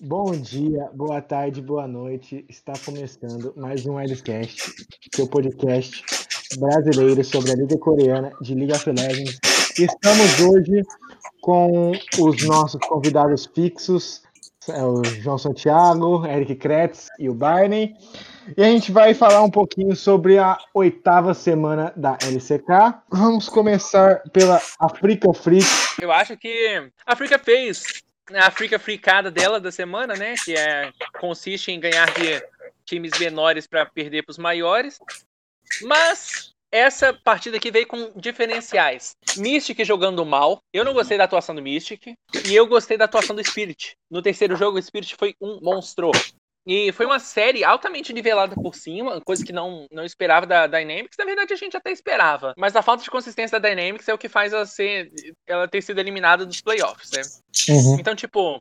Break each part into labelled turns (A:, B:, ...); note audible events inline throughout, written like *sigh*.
A: Bom dia, boa tarde, boa noite. Está começando mais um Eliscast, seu podcast brasileiro sobre a Liga Coreana de League of Legends. Estamos hoje com os nossos convidados fixos, é o João Santiago, Eric Kretz e o Barney. E a gente vai falar um pouquinho sobre a oitava semana da LCK. Vamos começar pela Africa Freak.
B: Eu acho que a Africa fez a Frica fricada dela da semana, né? Que é, consiste em ganhar de times menores para perder para os maiores. Mas essa partida aqui veio com diferenciais. Mystic jogando mal. Eu não gostei da atuação do Mystic. E eu gostei da atuação do Spirit. No terceiro jogo, o Spirit foi um monstro. E foi uma série altamente nivelada por cima, coisa que não, não esperava da Dynamics. Na verdade, a gente até esperava. Mas a falta de consistência da Dynamics é o que faz ela, ser, ela ter sido eliminada dos playoffs, né? Uhum. Então, tipo,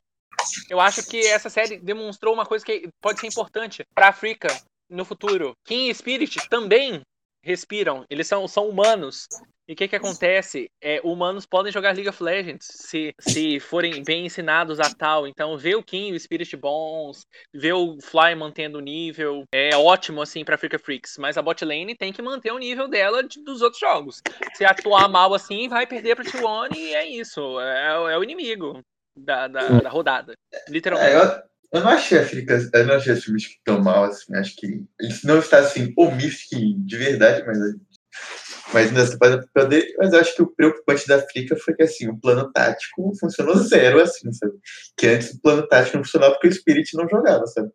B: eu acho que essa série demonstrou uma coisa que pode ser importante para a África no futuro. King Spirit também respiram, eles são, são humanos. E o que, que acontece? É, humanos podem jogar League of Legends se, se forem bem ensinados a tal. Então, ver o Kim e o Spirit bons, ver o Fly mantendo o nível, é ótimo, assim, pra Africa Freaks. Mas a bot lane tem que manter o nível dela de, dos outros jogos. Se atuar mal assim, vai perder pra T1 e é isso. É, é o inimigo da, da, da rodada. Literalmente. É, eu...
C: Eu não achei a Africa, eu não achei a Mystic tão mal, assim, acho que ele não está assim, o Mystic de verdade, mas mas nessa poder, mas eu acho que o preocupante da Frica foi que assim, o plano tático funcionou zero, assim, sabe? Que antes o plano tático não funcionava porque o Spirit não jogava, sabe?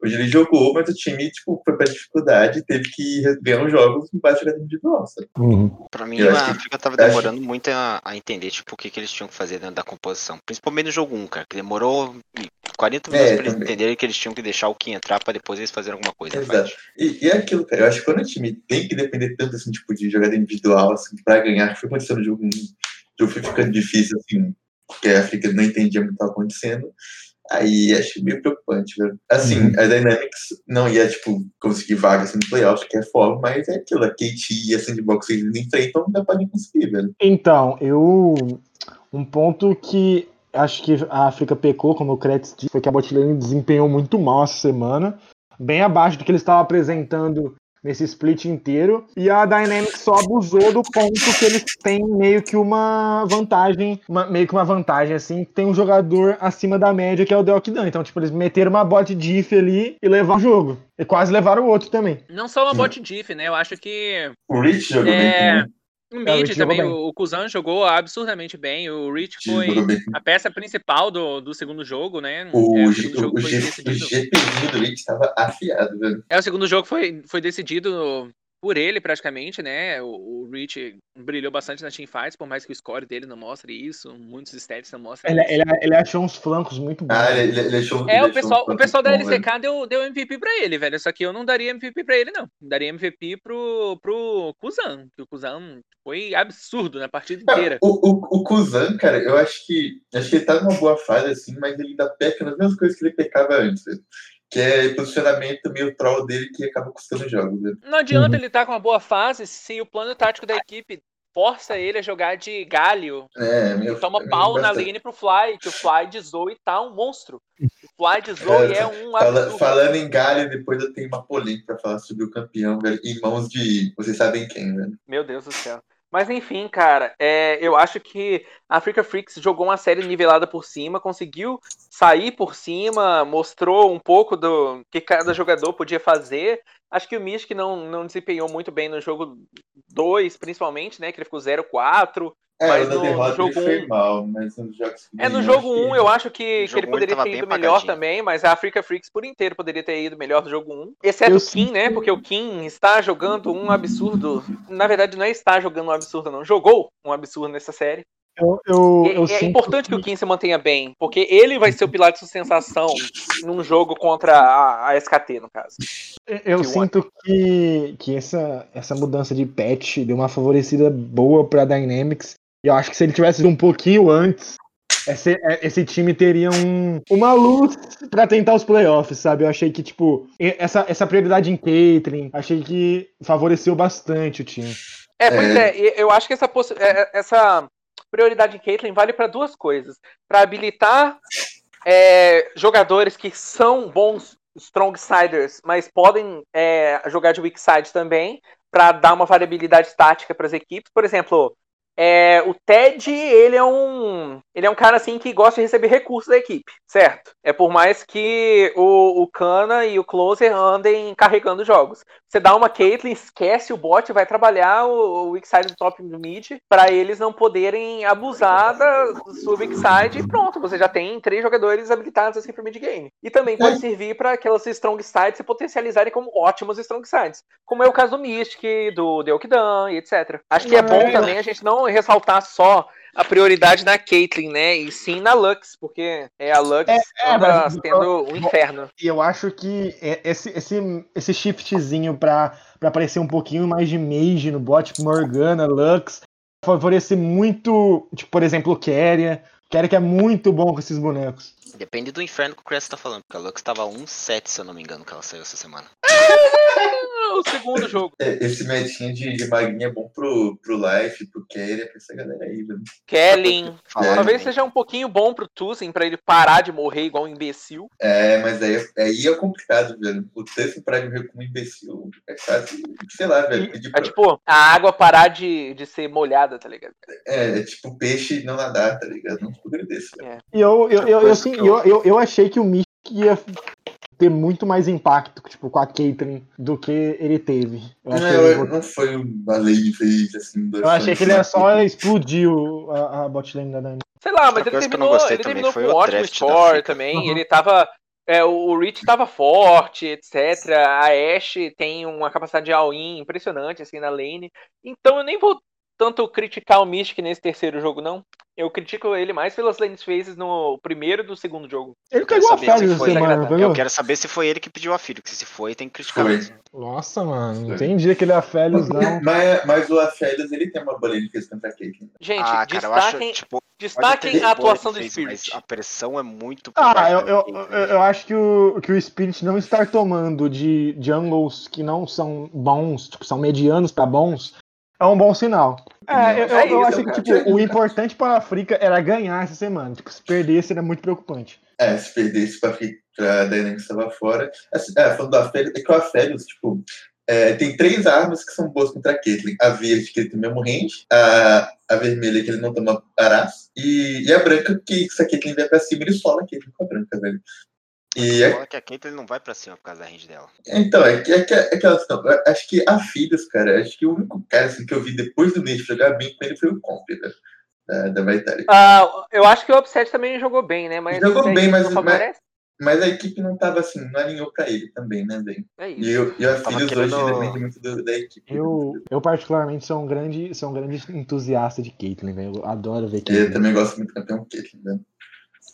C: Hoje ele jogou, mas o time, tipo, foi pra dificuldade, teve que ganhar os jogos em base de individual, sabe?
D: Uhum. Pra mim, eu a África tava demorando acho... muito a, a, entender, tipo, o que, que eles tinham que fazer dentro da composição. Principalmente no jogo 1, cara, que demorou 40 minutos é, pra eles também. entenderem que eles tinham que deixar o Kim entrar pra depois eles fazerem alguma coisa.
C: Exato. E, e é aquilo, cara, eu acho que quando o time tem que depender tanto, assim, tipo, de jogada individual, assim, pra ganhar, que foi acontecendo no jogo 1, o jogo foi ficando difícil, assim, porque a África não entendia muito o que estava acontecendo. Aí acho meio preocupante, velho. Assim, uhum. a Dynamics não ia, tipo, conseguir vaga assim, no playoff, que é foda, mas é aquilo, a KT e a Sandbox eles enfrentam, não podem conseguir, velho.
A: Então, eu. Um ponto que acho que a África pecou, como o Kretz disse, foi que a botlane desempenhou muito mal essa semana. Bem abaixo do que eles estavam apresentando nesse split inteiro. E a Dynamics só abusou do ponto que eles têm meio que uma vantagem, uma, meio que uma vantagem, assim, tem um jogador acima da média que é o Deokdan. Então, tipo, eles meteram uma bot diff ali e levaram o jogo. E quase levaram o outro também.
B: Não só uma bot diff, né? Eu acho que.
C: O Rich jogou é... bem
B: o mid também, o, o Kuzan jogou absurdamente bem. O Rich foi a peça principal do, do segundo jogo, né?
C: O, é, o segundo jogo o, foi o do Rich estava afiado, velho.
B: É, o segundo jogo foi, foi decidido por ele, praticamente, né? O, o Rich brilhou bastante na teamfights, por mais que o score dele não mostre isso, muitos stats não mostram
A: ele, ele, ele, achou uns flancos muito bons.
C: Ah, ele, ele achou,
B: é,
C: o
B: pessoal, o pessoal da LCK deu, deu MVP pra ele, velho. Só que eu não daria MVP pra ele, não. Daria MVP pro, pro Kuzan, que o Kuzan foi absurdo na partida inteira.
C: o, o, o Kuzan, cara, eu acho que acho que ele tá numa boa fase, assim, mas ele ainda peca nas mesmas coisas que ele pecava antes, velho que é posicionamento meio troll dele que acaba custando jogos. Né?
B: Não adianta uhum. ele estar tá com uma boa fase se o plano tático da equipe força ele a jogar de galho.
C: É, meu,
B: toma é pau na lane pro Fly, que o Fly de Zoe tá um monstro. O Fly de Zoe é, é um
C: fala, Falando em galho, depois eu tenho uma polêmica pra falar sobre o campeão, velho, em mãos de vocês sabem quem, velho.
B: Meu Deus do céu. Mas enfim, cara, é, eu acho que a Africa Freaks jogou uma série nivelada por cima, conseguiu sair por cima, mostrou um pouco do que cada jogador podia fazer. Acho que o Mystic não, não desempenhou muito bem no jogo 2, principalmente, né? Que ele ficou 0-4.
C: É, mas no, no jogo 1. Um... mal, mas nos jogos
B: É, no jogo 1 um, eu acho que, que ele poderia ter ido melhor também, mas a Africa Freaks por inteiro poderia ter ido melhor no jogo 1. Um. Exceto o Kim, né? Porque o Kim está jogando um absurdo. Na verdade, não é está jogando um absurdo, não. Jogou um absurdo nessa série.
A: Eu, eu,
B: eu é, é importante que... que o Kim se mantenha bem, porque ele vai ser o pilar de sustentação num jogo contra a, a SKT, no caso.
A: Eu sinto que, que essa, essa mudança de patch deu uma favorecida boa pra Dynamics. Eu acho que se ele tivesse ido um pouquinho antes, esse, é, esse time teria um, uma luz para tentar os playoffs, sabe? Eu achei que, tipo, essa, essa prioridade em Caitlyn, achei que favoreceu bastante o time.
B: É, pois é, é eu acho que essa, essa prioridade em Caitlyn vale para duas coisas: para habilitar é, jogadores que são bons strong siders, mas podem é, jogar de weak side também, para dar uma variabilidade tática para as equipes. Por exemplo, é, o Ted, ele é um. Ele é um cara assim que gosta de receber recursos da equipe, certo? É por mais que o, o Kana e o Closer andem carregando jogos. Você dá uma Caitlyn, esquece o bot, vai trabalhar o, o weak side do top do mid para eles não poderem abusar da sua weak side e pronto, você já tem três jogadores habilitados assim pro mid game. E também pode é. servir para aquelas strong sides se potencializarem como ótimos strong sides, como é o caso do Mystic, do Deokdan e etc. Acho que é bom também a gente não ressaltar só a prioridade na Caitlyn, né? E sim na Lux, porque é a Lux é, é, tendo um inferno.
A: E eu acho que esse, esse, esse shiftzinho pra, pra aparecer um pouquinho mais de mage no bot, tipo Morgana, Lux, favorece muito, tipo, por exemplo, o Keria. Keria que é muito bom com esses bonecos.
D: Depende do inferno que o Crest tá falando, porque a Lux tava 1-7, se eu não me engano, que ela saiu essa semana. *laughs*
B: o segundo jogo.
C: É, esse metinho de, de maguinha é bom pro, pro Life, pro Kelly, pra essa galera aí, velho.
B: Kellen. É, Talvez seja um pouquinho bom pro Tuzen pra ele parar de morrer igual um imbecil.
C: É, mas aí, aí é complicado, velho. O Tuzen parar de morrer como um imbecil é quase, sei lá, velho.
B: É pra... tipo, a água parar de, de ser molhada, tá ligado?
C: É, é tipo peixe não nadar, tá ligado? Não tipo desse,
A: é. E eu, eu, eu, eu, assim, eu, eu, eu achei que o Mystic ia ter muito mais impacto, tipo, com a Caitlyn do que ele teve.
C: Eu não, ele... não foi uma lei fez assim.
A: Eu achei que ele ia só explodir a, a botlane da Dani.
B: Sei lá, mas ele terminou, ele terminou com um ótimo score também. Uhum. Ele tava. É, o Rich estava forte, etc. A Ashe tem uma capacidade de all-in impressionante assim na lane. Então eu nem vou tanto criticar o Mystic nesse terceiro jogo, não. Eu critico ele mais pelas lane phases no primeiro e do segundo jogo.
A: Ele pegou a Félix essa semana,
D: Eu quero saber se foi ele que pediu a Félix. Se foi, tem que criticar
C: foi.
D: mesmo.
A: Nossa, mano. Não tem dia que ele é a Félix, não.
C: mas, mas o Afélios, ele tem uma lane phase contra a Caitlyn.
B: Gente, ah, cara, destaquem, acho, tipo, destaquem a atuação do Spirit.
D: A pressão é muito...
A: Ah, eu, eu, eu, eu, acho que o, que o Spirit não estar tomando de jungles que não são bons, tipo, são medianos pra bons, é um bom sinal. É, eu, é eu, eu acho que tipo, o *laughs* importante para a África era ganhar essa semana. Tipo, se perdesse era muito preocupante.
C: É, se perdesse para a Dynamics estava fora. Assim, é, falando da Félix, é que o Aférios, tipo, é, tem três armas que são boas contra a Caitlyn. A verde, que ele tem mesmo range, a, a vermelha, que ele não toma arás, e, e a branca, que se a Caitlyn vier pra cima, ele sola a Caitlyn com a branca, velho.
D: E é... que a Caitlyn não vai pra cima por causa da range dela.
C: Então, é que, é que, é que elas não. Acho que a Filhos, cara, acho que o único cara assim, que eu vi depois do mês jogar bem com ele foi o Comp, né? Da, da Vitality.
B: Uh, eu acho que o Upset também jogou bem, né? Mas
C: jogou bem, mas, mas, mas, a equipe não tava assim, não alinhou pra ele também, né, velho? É isso. E, eu, e a Filhos hoje depende muito do, da equipe.
A: Eu, eu, particularmente, sou um grande, sou um grande entusiasta de Caitlyn, velho. Eu adoro ver Caitlyn.
C: Eu também gosto muito do campeão Caitlyn, velho.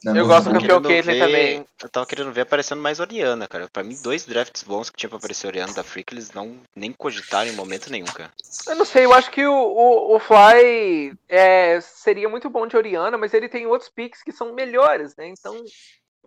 B: Não, eu gosto do campeão Caitlyn também.
D: Eu tava querendo ver aparecendo mais Oriana, cara. Pra mim, dois drafts bons que tinha pra aparecer Oriana da Freak, eles não nem cogitaram em momento nenhum, cara.
B: Eu não sei, eu acho que o, o, o Fly é, seria muito bom de Oriana, mas ele tem outros picks que são melhores, né? Então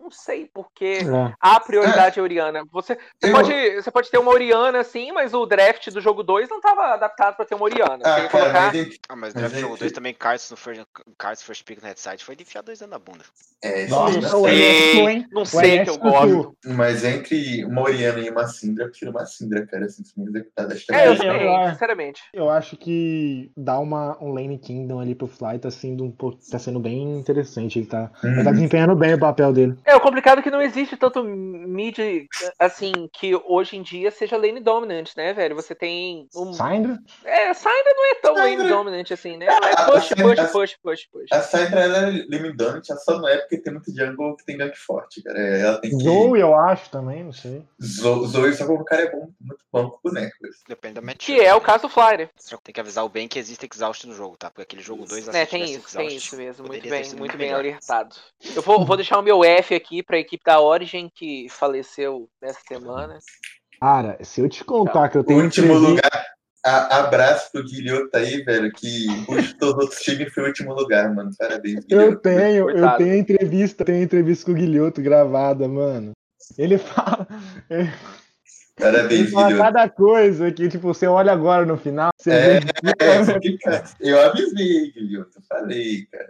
B: não sei porque é. a prioridade é. Oriana. Você, você, pode, você pode ter uma Oriana, sim, mas o draft do jogo 2 não estava adaptado para ter uma Oriana.
D: Ah, cara, colocar... mas, ah, mas no draft do jogo 2 também, Cards no first, Cards first pick no headside foi de enfiar dois anos na bunda.
C: É,
B: Nossa, não sei, não sei que eu gosto.
C: Mas entre uma Oriana e uma Syndra, eu prefiro uma Syndra, cara, assim, se me executada.
B: É, eu sei, sinceramente.
A: Eu acho que dar uma, um Lane Kingdom ali pro Fly tá sendo, tá sendo bem interessante. Ele tá, uhum. ele tá desempenhando bem o papel dele.
B: É, o complicado é que não existe tanto mid, assim, que hoje em dia seja lane dominant, né, velho? Você tem. Um...
A: Syndra?
B: É, Syndra não é tão Syndra. lane dominant assim, né? Ela é push, push, push, push, push.
C: A Syndra ela é lane dominant, só não é porque tem muito jungle que tem gank forte, cara. É, ela tem que...
A: Zoe, eu acho também, não sei.
C: Zoe, só como o cara é bom, muito bom com boneco.
D: Depende da match.
B: Que é o caso do Flyer.
D: Tem que avisar o bem que existe exaust no jogo, tá? Porque aquele jogo 2
B: É, tem isso, tem isso mesmo. Muito bem, muito bem alertado. Eu vou, vou deixar o meu F aqui pra equipe da Origin, que faleceu nessa semana.
A: Cara, se eu te contar que eu tenho.
C: Último lugar. A, abraço pro Guilhoto aí, velho, que os outros times foi o último lugar, mano. Parabéns.
A: Guilhoto. Eu tenho, Coitado. eu tenho entrevista, tenho entrevista com o Guilhoto gravada, mano. Ele fala. *laughs*
C: Parabéns,
A: Fala
C: filho.
A: cada coisa que, tipo, você olha agora no final, você
C: É,
A: vê. *laughs*
C: é, fica- eu avisei, Guilherme. Eu falei, cara.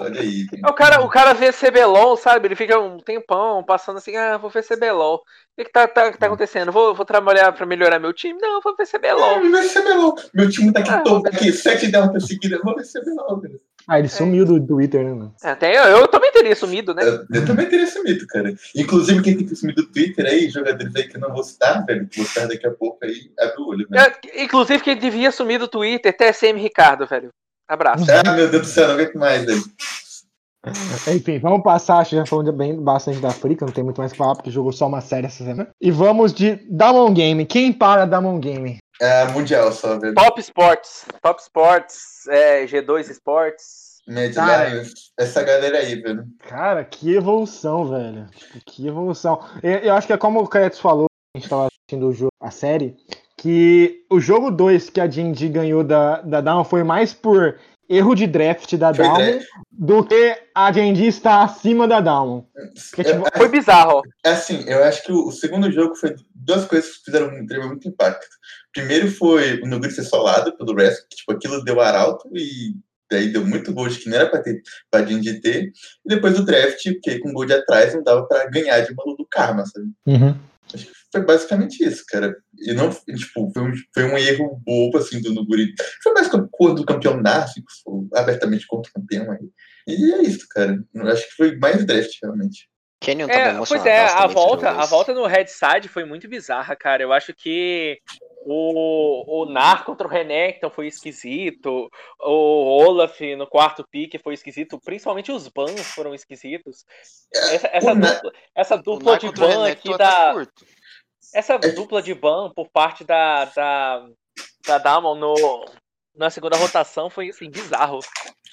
C: Olha aí.
B: É, O cara, o cara vê CBLOL, sabe? Ele fica um tempão passando assim, ah, vou ver CBLOL. O que, que tá, tá, tá acontecendo? Vou, vou trabalhar pra melhorar meu time? Não, vou ver CBLOL.
C: Não, vai ser melhor. Meu time tá aqui,
B: Ah,
C: todo, aqui sete derrotas seguidas. Vou ver é melhor, velho.
A: Ah, ele sumiu do Twitter, né, mano?
B: Até eu, eu também teria sumido, né?
C: Eu, eu também teria sumido, cara. Inclusive, quem tem que sumir do Twitter aí, jogadores aí que eu não vou citar, velho, que vou citar daqui a pouco aí, abre o olho, velho.
B: É, inclusive, quem devia sumir do Twitter, TSM Ricardo, velho. Abraço.
C: Ah, meu Deus do céu, não aguento mais, velho.
A: Enfim, vamos passar, acho que já falando bem bastante da África, não tem muito mais que falar, porque jogou só uma série essa semana. E vamos de Damon Game. Quem para Damon Game?
C: É mundial só, velho.
B: Top Sports. Top Sports, é, G2 Sports.
A: Cara.
C: Lions, essa galera aí, velho.
A: Cara, que evolução, velho. Tipo, que evolução. Eu, eu acho que é como o Cretos falou, a gente tava assistindo o jogo, a série, que o jogo 2 que a Jinji ganhou da, da Down foi mais por erro de draft da
C: Foi draft.
A: do que a Jinji está acima da Down. Porque, tipo,
B: Foi bizarro.
C: É assim, eu acho que o, o segundo jogo foi duas coisas que fizeram um, teve muito impacto. Primeiro foi o Nuguri ser solado pelo resto, que tipo, aquilo deu arauto e daí deu muito gol de que não era pra ter pra Jinji ter. E depois o draft, porque com gol de atrás não dava pra ganhar de Malu do Karma, sabe? Foi basicamente isso, cara. E não, tipo, foi um, foi um erro bobo, assim, do Nuguri. Foi mais que quando o campeão nasce, que foi abertamente contra o campeão aí. E é isso, cara. Eu acho que foi mais draft, realmente.
D: Tava
B: É, pois é, a volta, a volta no Red Side foi muito bizarra, cara. Eu acho que o, o Nar contra o Renekton foi esquisito. O Olaf no quarto pique foi esquisito. Principalmente os bans foram esquisitos. Essa, essa
C: Nar-
B: dupla, essa dupla de ban aqui da.
D: curto.
B: Essa dupla de ban por parte da. da, da Damon no, na segunda rotação foi assim, bizarro.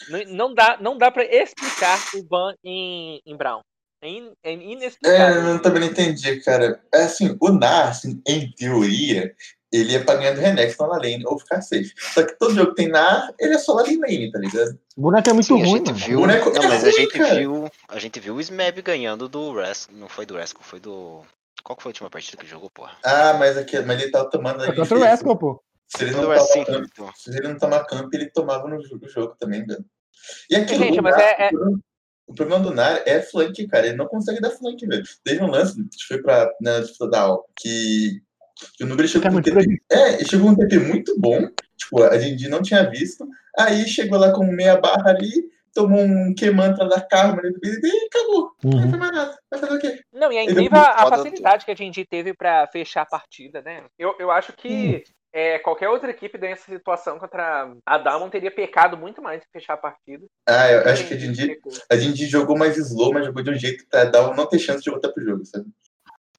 B: Não, não dá, não dá pra explicar o ban em, em Brown. É, in, é
C: É,
B: inexplicável.
C: eu também não entendi, cara. É assim, o Nar, assim, em teoria, ele é pra ganhar do Renekton na lane ou ficar safe. Só que todo jogo que tem Nar, ele é só lá em lane, tá ligado?
A: o boneco é muito
D: Sim, a
A: ruim, mano.
D: viu.
C: boneco
D: Não,
C: é
D: mas a
C: ruim,
D: gente
C: cara.
D: viu. A gente viu o Smeb ganhando do Rascal. Não foi do Rascal, foi do. Qual que foi a última partida que jogou, porra?
C: Ah, mas, aqui, mas ele tava tomando.
A: É
C: ali
A: contra o pô.
C: Se ele não
D: do Rascal,
C: toma camp,
D: então.
C: se ele não tomar camp, ele tomava no jogo, jogo também, velho. E aquilo,
B: Gente,
C: o
B: mas
C: Nar,
B: é- é-
C: o problema- do Nar é flank, cara. Ele não consegue dar flank, velho. Teve um lance que foi pra, na disputa da Al, que, que o Nubri
A: Que é
C: chegou com
A: muito
C: um TP. É, chegou um TP muito bom. Tipo, a gente não tinha visto. Aí chegou lá com meia barra ali, tomou um Q-mantra da Karma ali do BDD e acabou. Não
A: Uhum.
C: foi mais nada. Vai fazer o quê?
B: Não, e é incrível
C: é
B: a, facilidade que a gente teve pra fechar a partida, né? Eu, eu acho que é, qualquer outra equipe nessa situação contra a Damon teria pecado muito mais em fechar a partida.
C: Ah, eu acho que a gente, a gente jogou mais slow, mas jogou de um jeito pra dar, não ter chance de voltar pro jogo, sabe?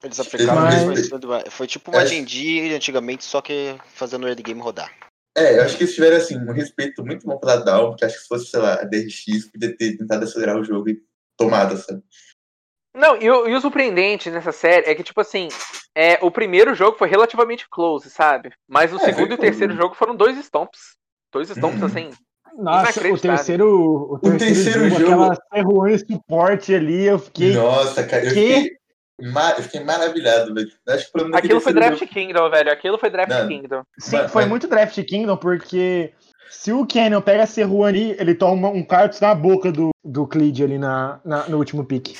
D: Eles aplicaram
A: Mas-
D: do- Foi tipo uma
C: É.
D: Genji antigamente, só que fazendo o early game rodar.
C: É, eu acho que eles tiveram, assim, um respeito muito bom pela Down, porque acho que se fosse, sei lá, a DRX, podia ter tentado acelerar o jogo e tomado, sabe?
B: Não, e o, e o surpreendente nessa série é que, tipo assim, é, o primeiro jogo foi relativamente close, sabe? Mas o
C: É,
B: segundo e o terceiro jogo foram dois stomps. Dois stomps,
C: Uhum.
B: assim.
A: Nossa, o terceiro, o terceiro,
C: terceiro
A: jogo,
C: jogo-
A: aquela Serruane suporte ali, eu fiquei.
C: Nossa, cara, eu
A: Que?
C: fiquei, ma- eu fiquei maravilhado, velho. Acho que daquele
B: Aquilo foi Draft Kingdom, velho. Aquilo foi Draft
C: Não.
B: Kingdom.
A: Sim,
C: Mas-
A: foi
C: mas-
A: muito Draft Kingdom, porque se o Canyon pega a Serruane, ele toma um cartus na boca do, do Clid ali na, na- no último pique.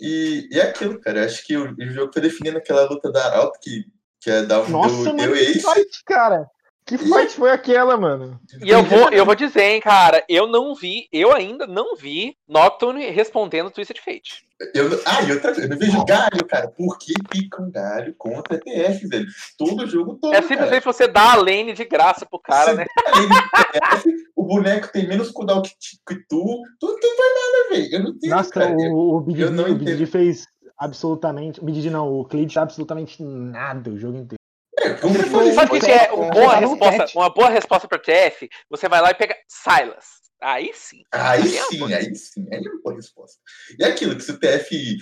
C: E, e é aquilo, cara. Acho que o, o jogo foi definindo aquela luta da Arauto que, que a Down
A: Nossa,
C: deu,
A: mano,
C: deu
A: que fight, cara. Que fight foi aquela, mano?
B: E eu vou, eu vou dizer, hein, cara, eu não vi, eu ainda não vi Nocturne respondendo Twisted Fate.
C: Eu, ah, e outra coisa, eu não vejo galho, cara. Por que picam galho contra TF, velho? Todo jogo todo.
B: É simplesmente você dar a lane de graça pro cara,
C: Você
B: né?
C: TF, o boneco tem menos cooldown que, que tu, tu não faz nada, velho. Eu não entendo,
A: Nossa,
C: cara. Eu-
A: o, o BDD,
C: eu não
A: o BDD
C: entendo.
A: fez absolutamente. O BDD não, o Clid absolutamente nada o jogo inteiro.
C: É, como
A: Foi-
B: Sabe o que, é
A: um
B: uma boa, resposta, uma boa resposta pra TF? Você vai lá e pega Silas. Aí sim.
C: Aí
B: é uma
C: sim, aí sim, aí é uma boa resposta. E é aquilo, que se o TF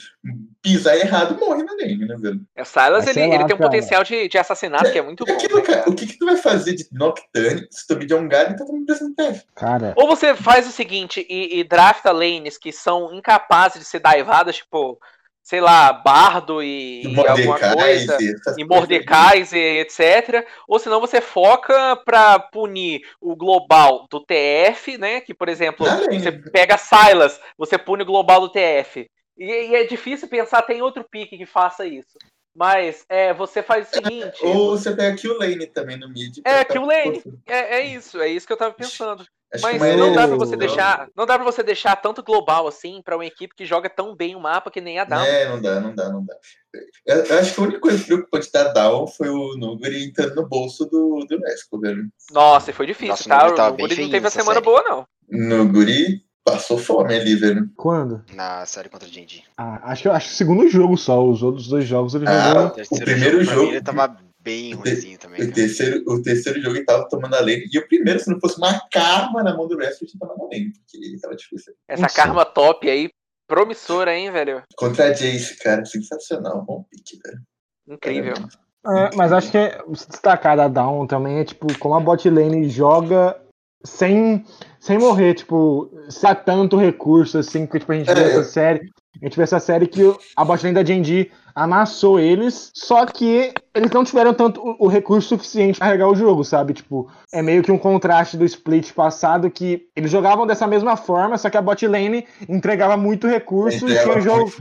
C: pisar errado, morre na game, né, velho?
B: É, Silas, ele,
A: lá,
B: ele tem um potencial de, de assassinato que é muito bom.
C: aquilo,
B: né,
C: cara,
B: cara?
C: o que, que tu vai fazer de Nocturne se tu pedir um galho e tá tomando pressão no TF?
A: Cara,
B: Ou você faz o seguinte e, e drafta lanes que são incapazes de ser daivadas, tipo sei lá, Bardo e, e alguma coisa, e Mordekaiser, etc. Ou senão você foca para punir o global do TF, né? Que, por exemplo, ah, você pega Silas, você pune o global do TF. E, e, é difícil pensar, tem outro pique que faça isso. Mas é, você faz o seguinte.
C: Ou você pega Kill Lane também no mid.
B: É, Kill Lane. É, é isso, é isso que eu tava pensando. Acho mas não dá para você deixar, não dá para você deixar tanto global assim para uma equipe que joga tão bem o mapa que nem a Down.
C: É, não dá, não dá, não dá. Eu, eu acho que a única coisa preocupante da Down foi o Nuguri entrando no bolso do, do Nesco, velho.
B: Nossa, foi difícil, Nossa, tá? O Nuguri não teve a semana série. boa, não.
C: Nuguri passou fome ali, velho.
A: Quando?
D: Na série contra o Jinji.
A: Ah, acho, acho que o segundo jogo só. Os outros dois jogos ele ah, jogou.
C: O, o primeiro jogo. jogo
D: ele tava bem ruimzinho também.
C: O terceiro, o terceiro jogo ele tava tomando a lane. E o primeiro, se não fosse uma karma na mão do Rashford, ele tava na lane, porque tava difícil.
B: Essa karma top aí, promissora, hein, velho?
C: Contra a Jace, cara, sensacional. Bom pique, velho.
B: Incrível.
A: É, mas acho que é, destacar da Down também é tipo como a bot lane joga sem, sem morrer, tipo, se há tanto recurso assim, que tipo, a gente é. vê essa série. A gente vê essa série que a bot lane da Genji amassou eles, só que eles não tiveram tanto o, recurso suficiente para carregar o jogo, sabe? Tipo, é meio que um contraste do split passado que eles jogavam dessa mesma forma, só que a bot lane entregava muito recurso e tinha um jogo.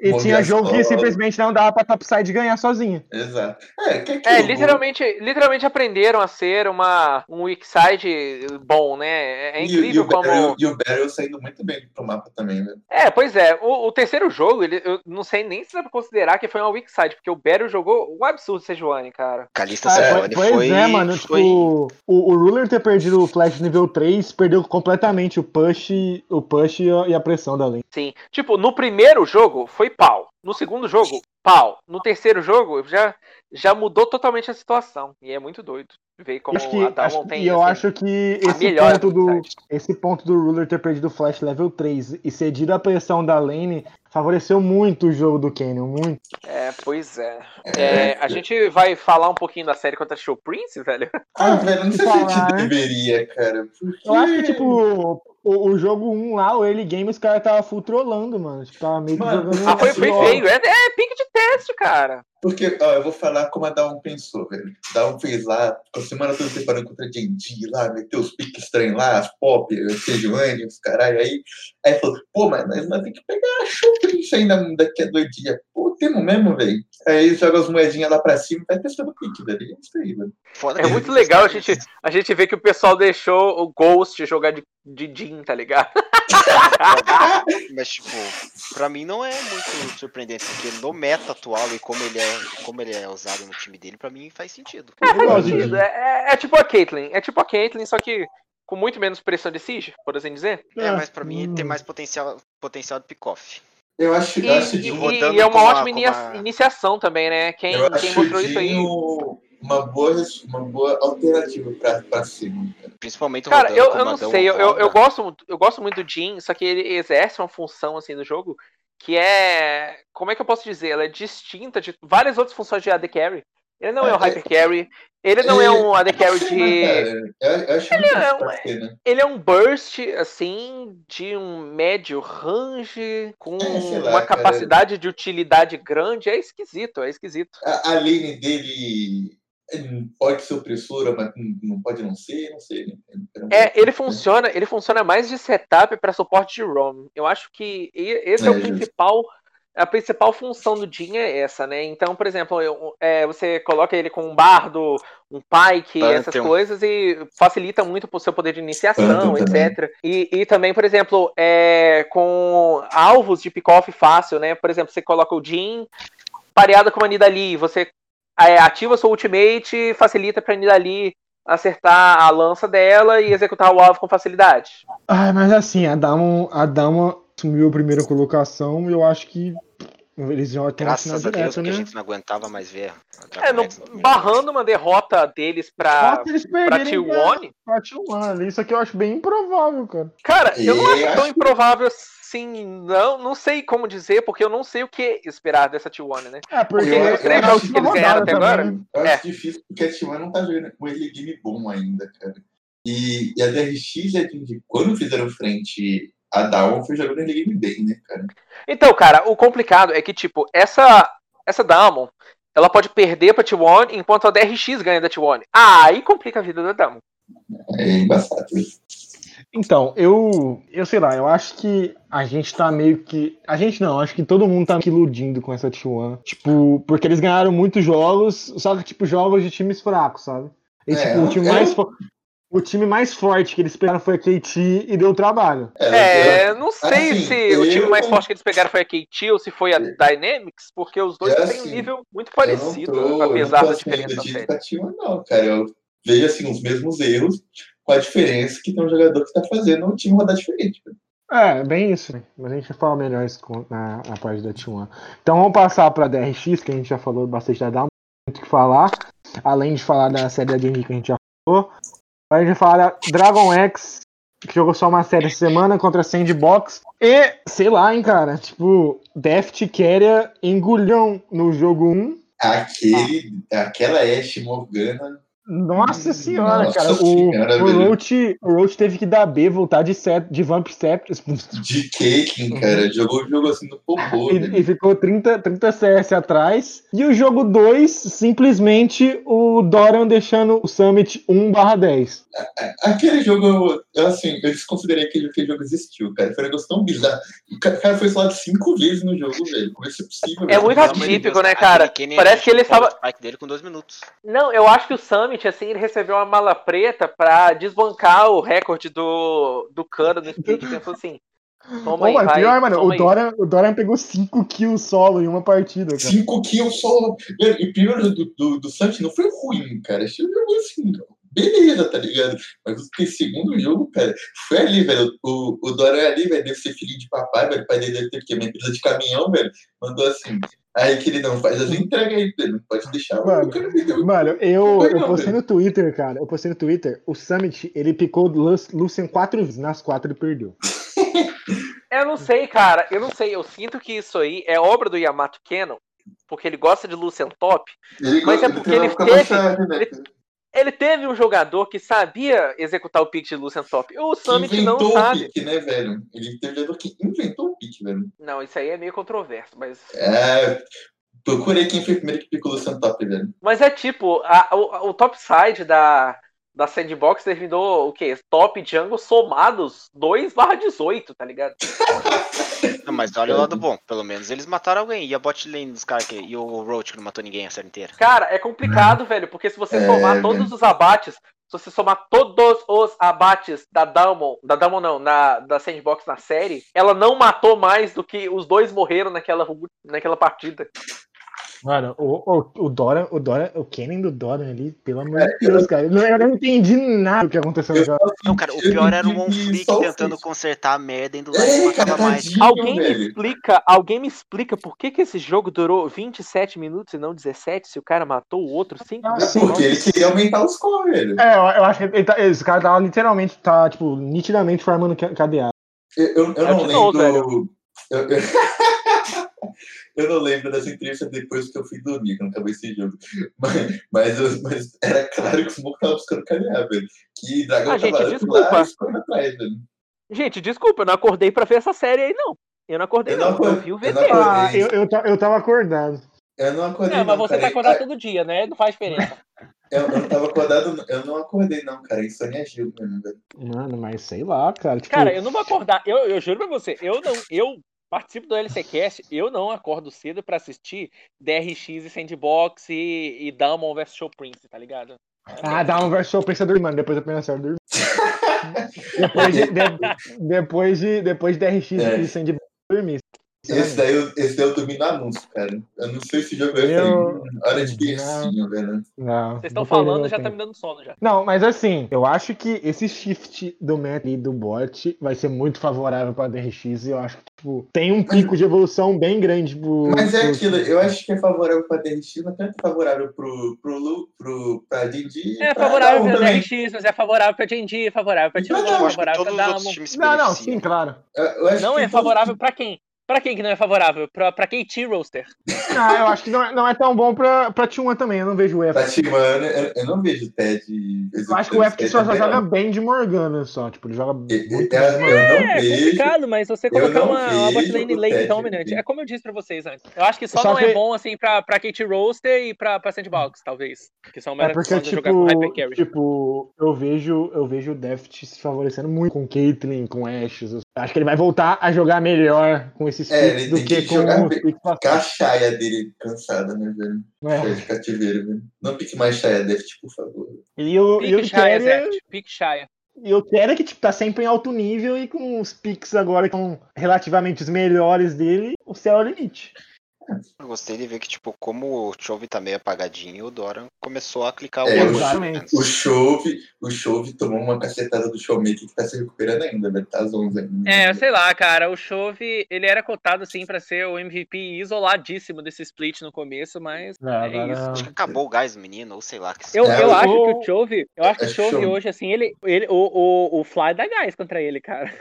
A: E tinha jogo que simplesmente não dava pra topside ganhar sozinho.
C: Exato. É, que
B: que é literalmente, literalmente aprenderam a ser uma, um weak side bom, né? É incrível e, e como.
C: Barrel, e o Barrel saindo muito bem pro mapa também, né?
B: É, pois é. O, o, terceiro jogo, ele, eu não sei nem se dá pra considerar que foi uma weak side, porque o Barrel jogou um absurdo Sejuani, cara.
D: Calista ah, Sejuani
A: foi. Pois é, mano. Foi... Tipo, o, o Ruler ter perdido o flash nível 3 perdeu completamente o push, o push e a pressão da lane.
B: Sim. Tipo, no primeiro jogo foi pau. No segundo jogo, pau. No terceiro jogo, já, já mudou totalmente a situação. E é muito doido ver como
A: que, a Dalmon tem. E eu assim, acho que esse ponto, do, esse ponto do Ruler ter perdido o Flash level 3 e cedido a pressão da lane favoreceu muito o jogo do Canyon, muito.
B: É, pois é. é. a gente vai falar um pouquinho da série contra Show Prince, velho?
C: Ah, velho, não sei se a gente deveria, cara.
A: Porque... Eu acho que, tipo, o, o jogo 1 lá, o early game, os caras tava full trollando, mano. Tipo, tava meio que mano, jogando.
B: Ah, foi, foi feio. É, é pique de teste, cara.
C: Porque, ó, eu vou falar como a Dawn pensou, velho. Dawn fez lá, a semana toda separando contra a Genji lá, meteu os piques estranhos lá, as pop, os Sejuani, os caralho. Aí, aí falou, pô, mas nós vamos ter que pegar a Chuprince ainda daqui a dois dias. Pô, temos mesmo, velho. Aí joga as moedinhas lá pra cima e vai testando o pique, velho. É isso aí, velho.
B: É muito legal a gente, a gente ver que o pessoal deixou o Ghost jogar de, de Jin, tá ligado? *laughs* *laughs*
D: Mas, tipo, pra mim não é muito surpreendente, porque no meta atual e como ele é, como ele é usado no time dele, pra mim faz sentido.
B: É, faz sentido. É, é, é, tipo a Caitlyn. É tipo a Caitlyn, só que com muito menos pressão de siege, por assim dizer.
D: É, mas pra mim tem mais potencial, potencial de pick-off.
C: Eu acho,
B: e,
C: eu acho
B: e, e é uma ótima a, iniciação também, né? Quem, quem mostrou isso aí
C: uma boa, uma boa alternativa para cima.
D: Principalmente o
B: Cara, eu, eu não sei, eu, eu, eu, gosto, eu gosto muito do Jin, só que ele exerce uma função assim no jogo que é. Como é que eu posso dizer? Ela é distinta de várias outras funções de AD Carry. Ele não é, é um Hyper Carry, ele não é, é um AD Carry de. ele, é um, né? ele é um burst, assim, de um médio range, com é, lá, uma capacidade cara. de utilidade grande. É esquisito, é esquisito.
C: A, a lane dele pode ser opressora, mas não pode não ser, não sei.
B: Né? É, ele funciona, ele funciona mais de setup para suporte de ROM. Eu acho que esse é, é o principal, a principal função do Jin é essa, né? Então, por exemplo, eu, é, você coloca ele com um bardo, um pike, essas coisas e facilita muito o seu poder de iniciação, etc. E, e, também, por exemplo, é, com alvos de pick-off fácil, né? Por exemplo, você coloca o Jin pareado com a Nidali, você ativa sua ultimate, facilita pra Nidali acertar a lança dela e executar o alvo com facilidade.
A: Ah, mas assim, a Dama, a Dama assumiu a primeira colocação e eu acho que eles
D: iam até Graças a Deus, né? que a gente não aguentava mais ver.
B: É, no, barrando uma derrota deles pra, eles pra T1.
A: Pra T1 isso aqui eu acho bem improvável, cara.
B: Cara, eu não acho tão improvável assim assim, não, não sei como dizer, porque eu não sei o que esperar dessa T1, né?
A: É, porque, porque os três jogos que eles ganharam até agora.
C: Eu acho é. difícil, porque a T1 não tá jogando com ele game bom ainda, cara. E, e a DRX, quando fizeram frente a Down foi jogando ele game bem, né, cara?
B: Então, cara, o complicado é que, tipo, essa, essa Damon, ela pode perder pra T1 enquanto a DRX ganha da T1. Ah, aí complica a vida da Damon.
C: É embaçado.
A: Então, eu, eu sei lá, eu acho que a gente tá meio que. A gente não, acho que todo mundo tá iludindo com essa T1. Tipo, porque eles ganharam muitos jogos, só que, tipo, jogos de times fracos, sabe? E,
C: É,
A: tipo, o time,
C: eu-
A: mais fo- o time mais forte que eles pegaram foi a KT e deu trabalho.
B: É, não sei
C: assim,
B: se o time
C: eu-
B: mais forte que eles pegaram foi a KT ou se foi a Dynamics, porque os dois
C: Eu,
B: têm um
C: assim,
B: nível muito
C: eu
B: parecido,
C: não tô-
B: apesar
C: eu
B: da
C: não
B: diferença
C: a T1, não, cara. Eu vejo assim os mesmos erros, com a diferença que tem um jogador que tá fazendo o time rodar diferente. cara.
A: É, bem isso, né? Mas a gente vai falar melhor isso na, na parte da T1. Então vamos passar pra DRX, que a gente já falou bastante da Down, muito o que falar. Além de falar da série da Genji que a gente já falou. A gente vai falar da Dragon X, que jogou só uma série essa semana contra a Sandbox. E, sei lá, hein, cara. Tipo, Deft Carrier engoliam no jogo 1.
C: Aquele, aquela Ashe Morgana.
A: Nossa senhora,
C: Nossa
A: cara. O,
C: senhora,
A: o. Roach, o Roach teve que dar B, voltar de, set, de Vamp Scepter. *laughs*
C: De Kaken, cara. Jogou o jogo assim no popô.
A: E,
C: velho.
A: e ficou 30, 30 CS atrás. E o jogo 2, simplesmente o Dorian deixando o Summit 1/10.
C: Aquele jogo, eu, assim, eu desconsiderei que aquele jogo existiu, cara. Foi um negócio tão bizarro. O ca- cara foi falado cinco vezes no jogo, velho. Como isso é possível,
B: É muito atípico, né, cara? Parece que ele estava.
D: spike dele com dois minutos.
B: Não, eu acho que o Summit, assim, ele recebeu uma mala preta pra desbancar o recorde do, do Cano no split. Pensou assim. Toma aí,
A: Ô, mano,
B: vai.
A: pior, mano,
B: toma
A: o
B: aí.
A: Dorian, o Dorian pegou 5 kills solo em uma partida, cara.
C: Cinco kills só. Velho, E o primeiro do, do, do Santos não foi ruim, cara. Achei um jogo assim, beleza, tá ligado? Mas o segundo jogo, cara, foi ali, velho. O, o Dora ali, velho, deve ser filho de papai, velho. O pai dele deve ter que uma empresa de caminhão, velho. Mandou assim. Aí que ele não faz as entregas aí. Não pode deixar
A: Mano,
C: o cara meter o
A: Mano, eu,
C: Não
A: eu
C: não,
A: postei
C: velho.
A: no Twitter, cara. Eu postei no Twitter. O Summit, ele picou o Lu- Lucian quatro vezes. Nas quatro ele perdeu. *laughs*
B: Eu não sei, cara. Eu não sei. Eu sinto que isso aí é obra do Yamato Cannon, porque ele gosta de Lucian Top.
C: Ele
B: Mas é porque ele
C: capacidade, né,
B: ele-? Ele teve um jogador que sabia executar o pick de Lucian Top. O Summit não
C: inventou o
B: sabe.
C: pique, né, velho? Ele teve um jogador que inventou o pique, velho.
B: Não, isso aí é meio controverso, mas.
C: É. Procurei quem foi o primeiro que picou o Lucian Top, velho.
B: Mas é tipo, a- o, o top side da, da Sandbox terminou o quê? Top Jungle somados 2 barra 18, tá ligado? *laughs*
D: Não, mas olha o lado bom, pelo menos eles mataram alguém. E a bot lane dos caras que. E o Roach que não matou ninguém a série inteira.
B: Cara, é complicado, velho, porque se você
C: É,
B: somar
C: velho.
B: todos os abates, se você somar todos os abates da Damon, da Damon não, na, da Sandbox na série, ela não matou mais do que os dois morreram naquela, naquela partida.
A: Mano, o, o, o Dorian, o Dorian, o Kennen do Dorian ali, pelo amor de Deus, cara. Eu não, eu não entendi nada do que aconteceu
C: Eu
A: naquela.
D: Não, cara, o pior era o Monflick tentando consertar a merda indo lá e
C: É,
D: matava
C: cara,
D: mais.
B: Alguém me explica, alguém me explica por que, que esse jogo durou 27 minutos e não 17 se o cara matou o outro 5
A: Ah, sim.
C: Porque ele queria aumentar os scores, velho.
A: É, eu, eu acho que tá, esse cara tava literalmente, tá, tipo, nitidamente formando ca- cadeado.
C: Eu, eu, eu
B: É
C: não
B: de novo,
C: lembro. Eu, *laughs* eu- eu não lembro dessa entrevista depois que eu fui dormir, que eu não acabei esse jogo. Mas, mas, eu- mas era claro que o Smoke tava buscando caminhar, velho. Que Dragão
B: Ah, gente,
C: tava
B: desculpa.
C: lá atrás, velho.
B: Gente, desculpa, eu não acordei pra ver essa série aí, não. Eu não acordei,
C: Eu
B: não.
C: não acordei-
B: Eu vi o
C: eu
B: VT.
C: acordei.
A: Ah, eu, eu, eu tava acordado.
C: Eu não acordei.
E: Não, mas
C: não,
E: você
C: cara.
E: tá acordado
C: Ah,
E: todo dia, né? Não faz diferença. *laughs*
C: Eu, eu não tava acordado, eu não acordei, não, cara. Isso me agiu mesmo, velho.
A: Mano, mas sei lá, cara. Tipo,
E: Cara, eu não vou acordar. Eu, eu juro pra você, eu não. Eu participo do LCCast, eu não acordo cedo pra assistir DRX e Sandbox e, e Damon vs Show Prince, tá ligado?
A: Ah, dá um verso pensa dormindo, depois eu penso dormir. *laughs* depois, de, de- depois de depois de DRX
C: É.
A: e Sandy dormir.
C: Esse daí, eu- esse daí eu dormi no anúncio, cara. Eu não sei se jogo vai
A: Eu-
C: hora de bercinho, velho.
A: Não.
E: Vocês estão falando, já tá me dando sono já.
A: Não, mas assim, eu acho que esse shift do meta e do bot vai ser muito favorável pra DRX e eu acho que, tipo, tem um pico de evolução bem grande pro.
C: Mas é
A: pro-
C: aquilo, eu acho que é favorável pra DRX, mas tanto favorável pro, pro Lu, pro, pra Didi.
E: É
C: pra
E: favorável pra. DRX, mas é favorável pra Genji, é favorável pra
C: Mas
E: T1,
C: eu
D: Eu
E: é favorável pra
D: se
A: Não, não, sim, claro.
C: Eu- eu acho
E: Não
C: que
E: é
C: todos-
E: favorável pra quem?
B: Pra quem que não é favorável? Pra, pra quem T-Roaster?
A: Não, eu acho que não é, não é tão bom pra, pra T1 também, eu não vejo o F.
C: Pra T1, eu, eu não vejo o Ted.
A: Eu acho que o F só, só joga bem de Morgana, só. Tipo, ele joga muito
C: Eu,
A: bem de
C: eu
A: Morgana.
C: não
B: É,
C: vejo.
B: complicado, mas você
C: eu
B: colocar uma, uma botlane lane dominante. É como eu disse pra vocês antes. Eu acho que só,
A: Só
B: não é
A: que-
B: bom assim pra, pra Kate Roaster e pra, pra Sandbox, talvez. Que são
A: É porque,
B: a jogar com
A: tipo,
B: Hypercarry.
A: tipo, eu vejo, eu vejo o Deft se favorecendo muito com Caitlyn, com Ashes. Eu acho que ele vai voltar a jogar melhor com esses
C: É,
A: picks do que,
C: que
A: com
C: jogar
A: os picks
C: Ficar a
A: passados.
C: chaia dele cansada, né, velho?
A: É.
C: Chaia de cativeiro, velho. Não pique mais chaia deft, por favor.
A: E o, e o
B: Pique
A: Keria,
B: Zeft. Pique Shaya.
A: e o Keria que tipo, tá sempre em alto nível e com os picks agora que são relativamente os melhores dele, o céu é o limite.
D: Eu gostei de ver que, tipo, como o Chove tá meio apagadinho, o Doran começou a clicar
C: É,
A: exatamente.
D: coisas.
C: O Chove, o Chove tomou uma cacetada do Showmaker que tá se recuperando ainda, velho. Tá às 11 ainda.
B: É, sei lá, cara. O Chove, ele era cotado assim pra ser o MVP isoladíssimo desse split no começo, mas
A: É,
B: é
A: agora-
B: isso.
D: Acho que acabou o gás menino, ou sei lá. Que
B: Eu,
C: É,
B: eu
C: o-
B: acho que o Chove, eu acho que o Chove
C: Chove.
B: hoje, assim, ele, ele o, o, o Fly dá gás contra ele, cara.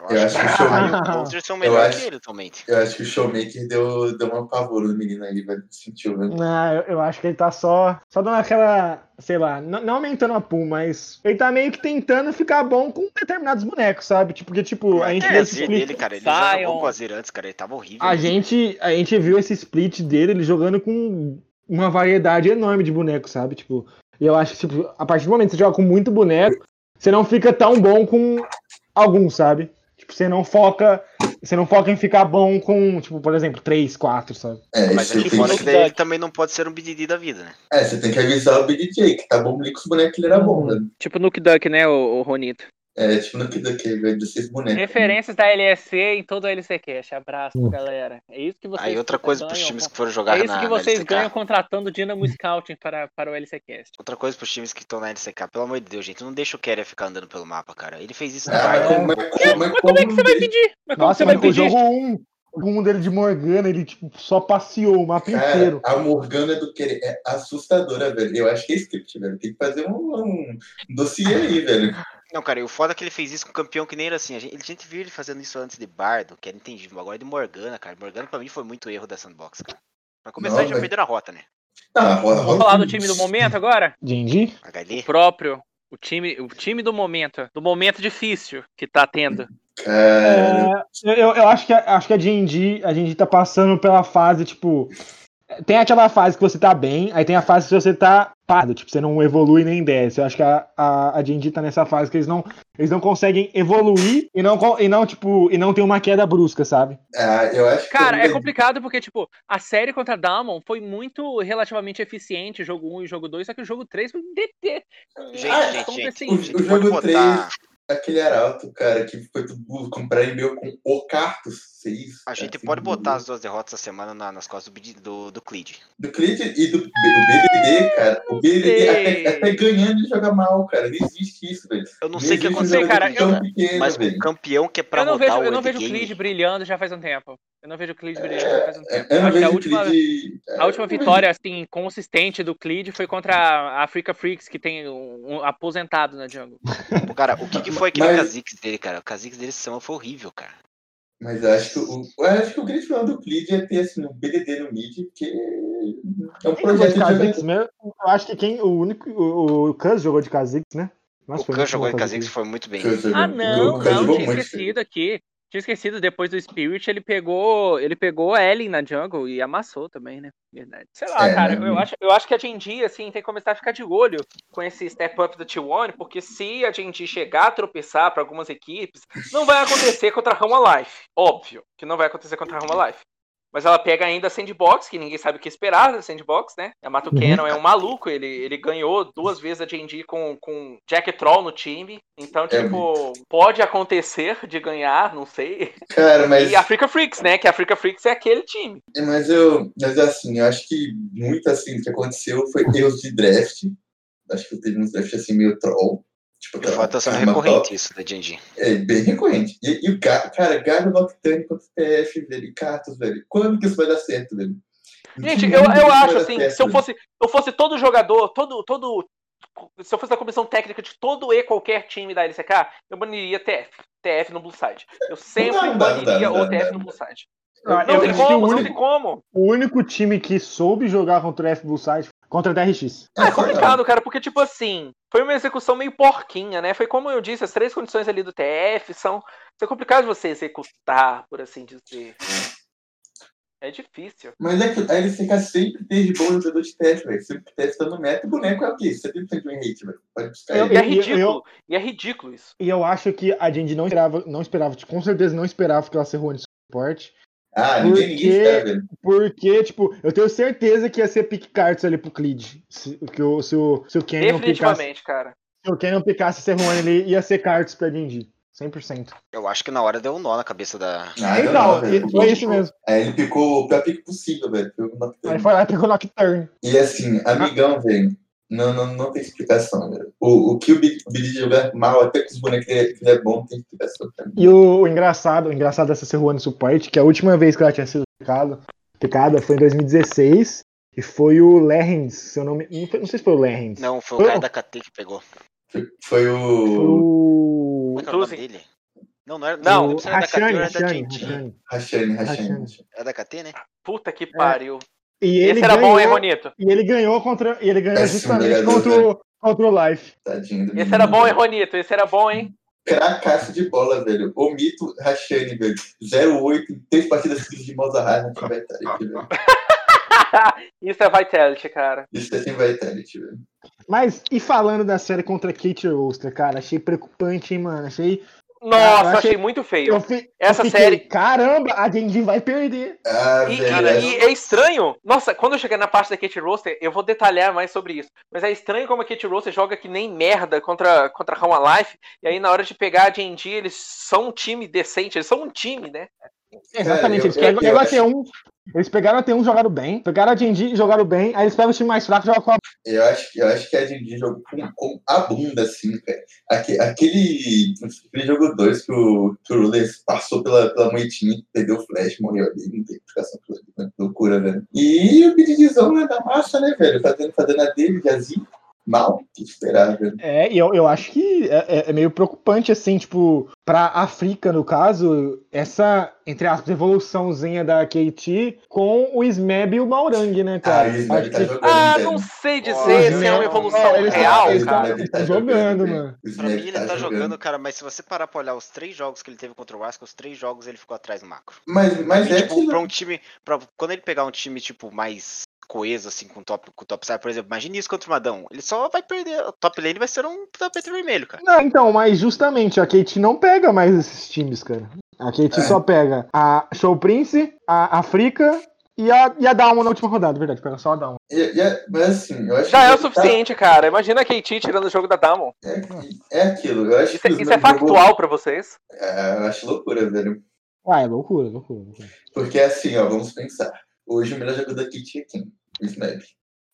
C: Eu acho que o Showmaker,
D: são melhores
C: acho-
D: que ele atualmente.
C: eu acho que o Showmaker deu, deu uma pavor no menino aí, velho. Sentiu, velho.
A: Não, eu, eu acho que ele tá só, só dando aquela, sei lá, não, não aumentando a pool, mas ele tá meio que tentando ficar bom com determinados bonecos, sabe? Tipo, porque, tipo, a gente
D: É,
A: vê
D: a
A: esse split,
D: dele, cara, ele
B: Zion.
D: jogou com o Azir antes, cara, ele tava horrível.
A: a gente, a gente viu esse split dele, ele jogando com uma variedade enorme de bonecos, sabe? Tipo, e eu acho que, tipo, a partir do momento que você joga com muito boneco, você não fica tão bom com alguns, sabe? Tipo, você não foca, você não foca em ficar bom com, tipo, por exemplo, 3, 4, sabe?
C: É,
D: Mas aqui
C: tem,
D: fora
B: que-
D: daí ele também não pode ser um BDD da vida, né?
C: é, você tem que avisar o BDJ, que tá bom ali com os bonecos ele era bom, velho.
B: Tipo Nuke Duck, né, o, o Ronito.
C: É, tipo no que daqui, velho, desses bonecos.
B: Referências da LSC em todo o LC Cash. Abraço,
A: Hum.
B: galera. É isso que vocês
D: Aí outra coisa pros
B: ganham
D: times
B: com-
D: que foram jogar
B: É isso
D: na,
B: que
D: na
B: vocês
D: LCK.
B: ganham contratando Dynamo Scouting para, para o LCCast.
D: Outra coisa pros times que estão na LCK, pelo amor de Deus, gente, não deixa o Keria ficar andando pelo mapa, cara. Ele fez isso no
C: Ah, mas,
B: Como é que você vai pedir? Mas como
A: Nossa,
B: você vai
A: o
B: pedir?
A: jogo 1, o 1 dele de Morgana, ele tipo, só passeou o mapa
C: Cara,
A: inteiro.
C: a Morgana do Querer é assustadora, velho. Eu acho que é script, velho. Tem que fazer um, um dossiê aí, velho.
D: Não, cara, e o foda é que ele fez isso com um campeão que nem era assim. A gente, a gente viu ele fazendo isso antes de Bardo, que era entendível. Agora é de Morgana, cara. Morgana pra mim foi muito erro da sandbox, cara. Pra começar,
C: Não,
D: já
C: mas-
D: perderam a rota, né?
C: Roda,
B: Vamos falar do time do momento agora?
A: Genji?
D: HD.
B: Próprio. O time, o time do momento. Do momento difícil que tá tendo.
C: Cara,
A: É, eu, eu acho que, a- acho que a D&D, a gente tá passando pela fase, tipo... Tem aquela fase que você tá bem, aí tem a fase que você tá parado, tipo, você não evolui nem desce. Eu acho que a, a, a tá nessa fase que eles não, eles não conseguem evoluir e não, e não, tipo, e não tem uma queda brusca, sabe?
C: ah, eu acho que.
B: Cara, é
C: eu-
B: complicado porque, tipo, a série contra Damon foi muito relativamente eficiente, jogo 1 e jogo 2, só que o jogo 3 foi DT.
D: Gente,
C: Ah,
D: gente,
B: assim?
C: o-
D: gente
C: o
D: pode
C: jogo
D: botar-
C: 3 Aquele arauto, cara, que foi tudo comprar e-mail com o Cartus 6.
D: A gente pode botar as duas derrotas essa semana na- nas costas do, do, do Clid.
C: Do Clint e do, do BDD, cara. O BDD
B: sei.
C: até, até ganhando e joga mal, cara. Não existe isso, velho.
D: Eu não sei o que aconteceu
B: cara,
D: Clid,
B: eu-
C: pequeno,
D: Mas
C: velho.
D: o campeão que é pra
B: eu não
D: rodar
B: vejo,
D: o
B: eu não vejo o Clid brilhando já faz um tempo. Eu não vejo o Clid brilhando faz um tempo.
C: Eu não
B: acho que a última, a última vitória, assim, consistente do Clid foi contra a Africa Freaks, que tem um, um aposentado na jungle.
D: Pô, Cara, o que, que foi aquele
C: Mas-
D: Kha'Zix dele, cara? O Kha'Zix dele semana foi horrível, cara.
C: Mas eu acho que o, eu acho que o grande problema do Clid é ter assim, um BDD no mid, porque é um
A: jogou
C: projeto
A: de
C: de
A: Kha'Zix mesmo? Eu acho que quem, o único, o, o Kuz jogou de Kha'Zix, né? Nossa,
D: o
A: muito
D: jogou de
A: Kha'Zix.
D: Foi muito bem.
B: Ah, não,
C: O Khan
B: não, tinha esquecido aqui. Tinha esquecido, depois do Spirit, ele pegou. Ele pegou a Ellen na jungle e amassou também, né? Verdade. Sei lá,
C: É,
B: cara,
C: né?
B: eu, acho, eu acho que a Genji, assim, tem que começar a ficar de olho com esse step up do T1, porque se a Genji chegar a tropeçar para algumas equipes, não vai acontecer contra a Rama Life. Óbvio que não vai acontecer contra a Rama Life. Mas ela pega ainda a Sandbox, que ninguém sabe o que esperar da Sandbox, né? A Mato
A: Uhum.
B: Cannon é um maluco, ele, ele ganhou duas vezes a Genji com, com Jack Troll no time. Então,
C: É
B: tipo, pode acontecer *laughs* de ganhar, não sei.
C: Cara, mas,
B: E Africa Freaks, né? Que a Africa Freaks é aquele time.
C: mas eu. Mas assim, eu acho que muito assim que aconteceu foi erros de draft. Acho que teve uns draft assim meio troll. Tipo,
D: O fato tá sendo
C: arma
D: recorrente
C: top.
D: isso da Genji.
C: É bem recorrente. E, e o Ga- cara, Gago Nocturne contra o TF, velho, Cartus, velho. Quando que isso vai dar certo, velho?
B: Gente, eu, eu acho assim,
C: certo,
B: se eu fosse, eu fosse todo jogador, todo, todo. Se eu fosse da comissão técnica de todo e qualquer time da LCK, eu baniria TF. TF no Blue Side. Eu sempre
C: Não, não não
B: baniria
C: não
B: o TF
C: não
B: no. Blue Side. Não
A: eu
B: tem como,
A: o
B: não
A: único-
B: tem como.
A: O único time que soube jogar contra o F Bullside contra a TRX.
B: É complicado, cara, porque, tipo assim, foi uma execução meio porquinha, né? Foi como eu disse, as três condições ali do TF são. É complicado de você executar, por assim dizer. É difícil.
C: Mas é que a LCK sempre teve bom jogador de TF, velho. Sempre TF tá no meta, o boneco é o quê? 70% de rate, velho.
A: Eu-
C: ele.
B: E é
A: eu-
B: ridículo. E é ridículo isso.
A: E eu acho que a gente não esperava, não esperava, com certeza não esperava que ela ser ruim de suporte.
C: Ah, ninguém, ninguém
A: Porque-
C: espera, velho.
A: Porque, tipo, eu tenho certeza que ia ser pick cards ali pro Clid. Se, que o, se, o, se o Canyon picasse,
B: Definitivamente, cara.
A: se o Canyon picasse ser ruim, ele ia ser cards pra D&D. 100%.
D: Eu acho que na hora deu um nó na cabeça da.
C: Ah,
A: então,
C: não,
A: foi isso mesmo.
C: Aí ele picou o pior pique possível, velho. O.
A: Aí foi lá e pegou Nocturne.
C: E assim, amigão, velho. Não, não, não tem explicação, velho. O, o que o Billy jogar mal, até com os bonecos que ele- que é bom, tem explicação mim.
A: E o, o engraçado, o engraçado dessa Serruane suporte, que a última vez que ela tinha sido picada, picada foi em 2016. E foi o Lerrens, se eu não. Não, foi- não sei se foi o Lerrens.
D: Não, foi o
A: Foi
D: cara
A: o-
D: da KT que pegou.
C: Foi, foi
A: Foi
C: o.
D: Como é que era o nome
B: Tuzi.
D: dele? Não, não era.
B: Não,
D: não
A: o
D: se era da KT era da
A: Rachane. Rachane.
D: Era da KT, né?
B: Puta que pariu.
A: E ele
B: Esse era
A: ganhou,
B: bom, hein, Ronito?
A: E ele ganhou contra. E ele ganhou
C: Péssimo
A: justamente
C: jogador,
A: contra o, contra o Life.
C: Tadinho do
B: Esse
C: menino,
B: era bom, hein. Ronito? Esse era bom, hein?
C: Cracaço de bola, velho. O mito Rachane, velho. 0-8, em três partidas seguidas de Mozart na Team Vitality, velho. *laughs*
B: Isso é Vitality, cara.
C: Isso é Team Vitality, velho.
A: Mas, e falando da série contra Kate Roaster, cara, achei preocupante, hein, mano. Achei.
B: Nossa,
A: eu achei-
B: achei muito feio.
A: Eu fi-
B: Essa
A: eu fiquei,
B: série-
A: Caramba, a Genji vai perder.
C: Ah,
B: E, cara,
C: é-
B: e é estranho. Nossa, quando eu chegar na parte da Kate Roaster, eu vou detalhar mais sobre isso. Mas é estranho como a Kate Roaster joga que nem merda contra, contra a Home Life. E aí, na hora de pegar a D&D, eles são um time decente. Eles são um time, né?
A: Exatamente,
C: eu-
A: eles
C: eu- eu acho-
A: T1, eles pegaram a T1 jogaram bem, pegaram a e jogaram bem, aí eles pegam o time mais fraco e jogam com a.
C: Eu acho, que- eu acho que a Dindi jogou com, com a bunda, assim, cara. Aque- Aquele, aquele jogo 2 que o, que o passou pela, pela moitinha, perdeu o flash, morreu ali, não tem explicação né? loucura, velho. E o Bididzão né, da massa, né, velho? Fazendo, fazendo a dele, jazinho, mal, que esperar, velho.
A: É, e eu, eu acho que é, é- é meio preocupante, assim, tipo, pra África, no caso, essa, entre aspas, evoluçãozinha da KT com o Smeb e o Maurang, né,
C: Ah,
A: cara?
C: Smeb
A: Acho
C: tá
A: que-
C: jogando,
B: Ah, não sei dizer
D: Olha,
B: se é uma
A: né?
B: evolução
A: tá-
B: real, cara.
C: Smeb
A: tá jogando, mano.
D: Pra mim ele tá,
C: jogando.
D: jogando, cara, mas se você parar pra olhar os três jogos que ele teve contra o Asca, os três jogos ele ficou atrás no macro.
C: Mas, mas
D: E,
C: é
D: tipo,
C: aquilo.
D: pra um time. Pra, quando ele pegar um time, tipo, mais coeso, assim, com top, com top side, por exemplo, imagine isso contra o Madão. Ele só vai perder. O top lane vai ser um tapete vermelho, cara.
A: Não, então, mas justamente a Kate não pega mais esses times, cara. A Kate
C: É.
A: só pega a Show Prince, a África e a, e a Dalma na última rodada, verdade. Pega só a Dalma.
C: E- e é- mas assim, eu acho
B: Já
C: que
B: é o
C: tá-
B: suficiente, cara. Imagina a KT tirando o jogo da Damon.
C: É, é aquilo. Eu acho
B: Isso,
C: que
B: é-
C: o
B: isso é
C: Smeb jogou-
B: factual pra vocês?
C: É, eu acho loucura, velho.
A: Ah, é loucura, loucura. loucura.
C: Porque assim, ó, vamos pensar. Hoje o melhor jogador da Kit é quem? O Smeb.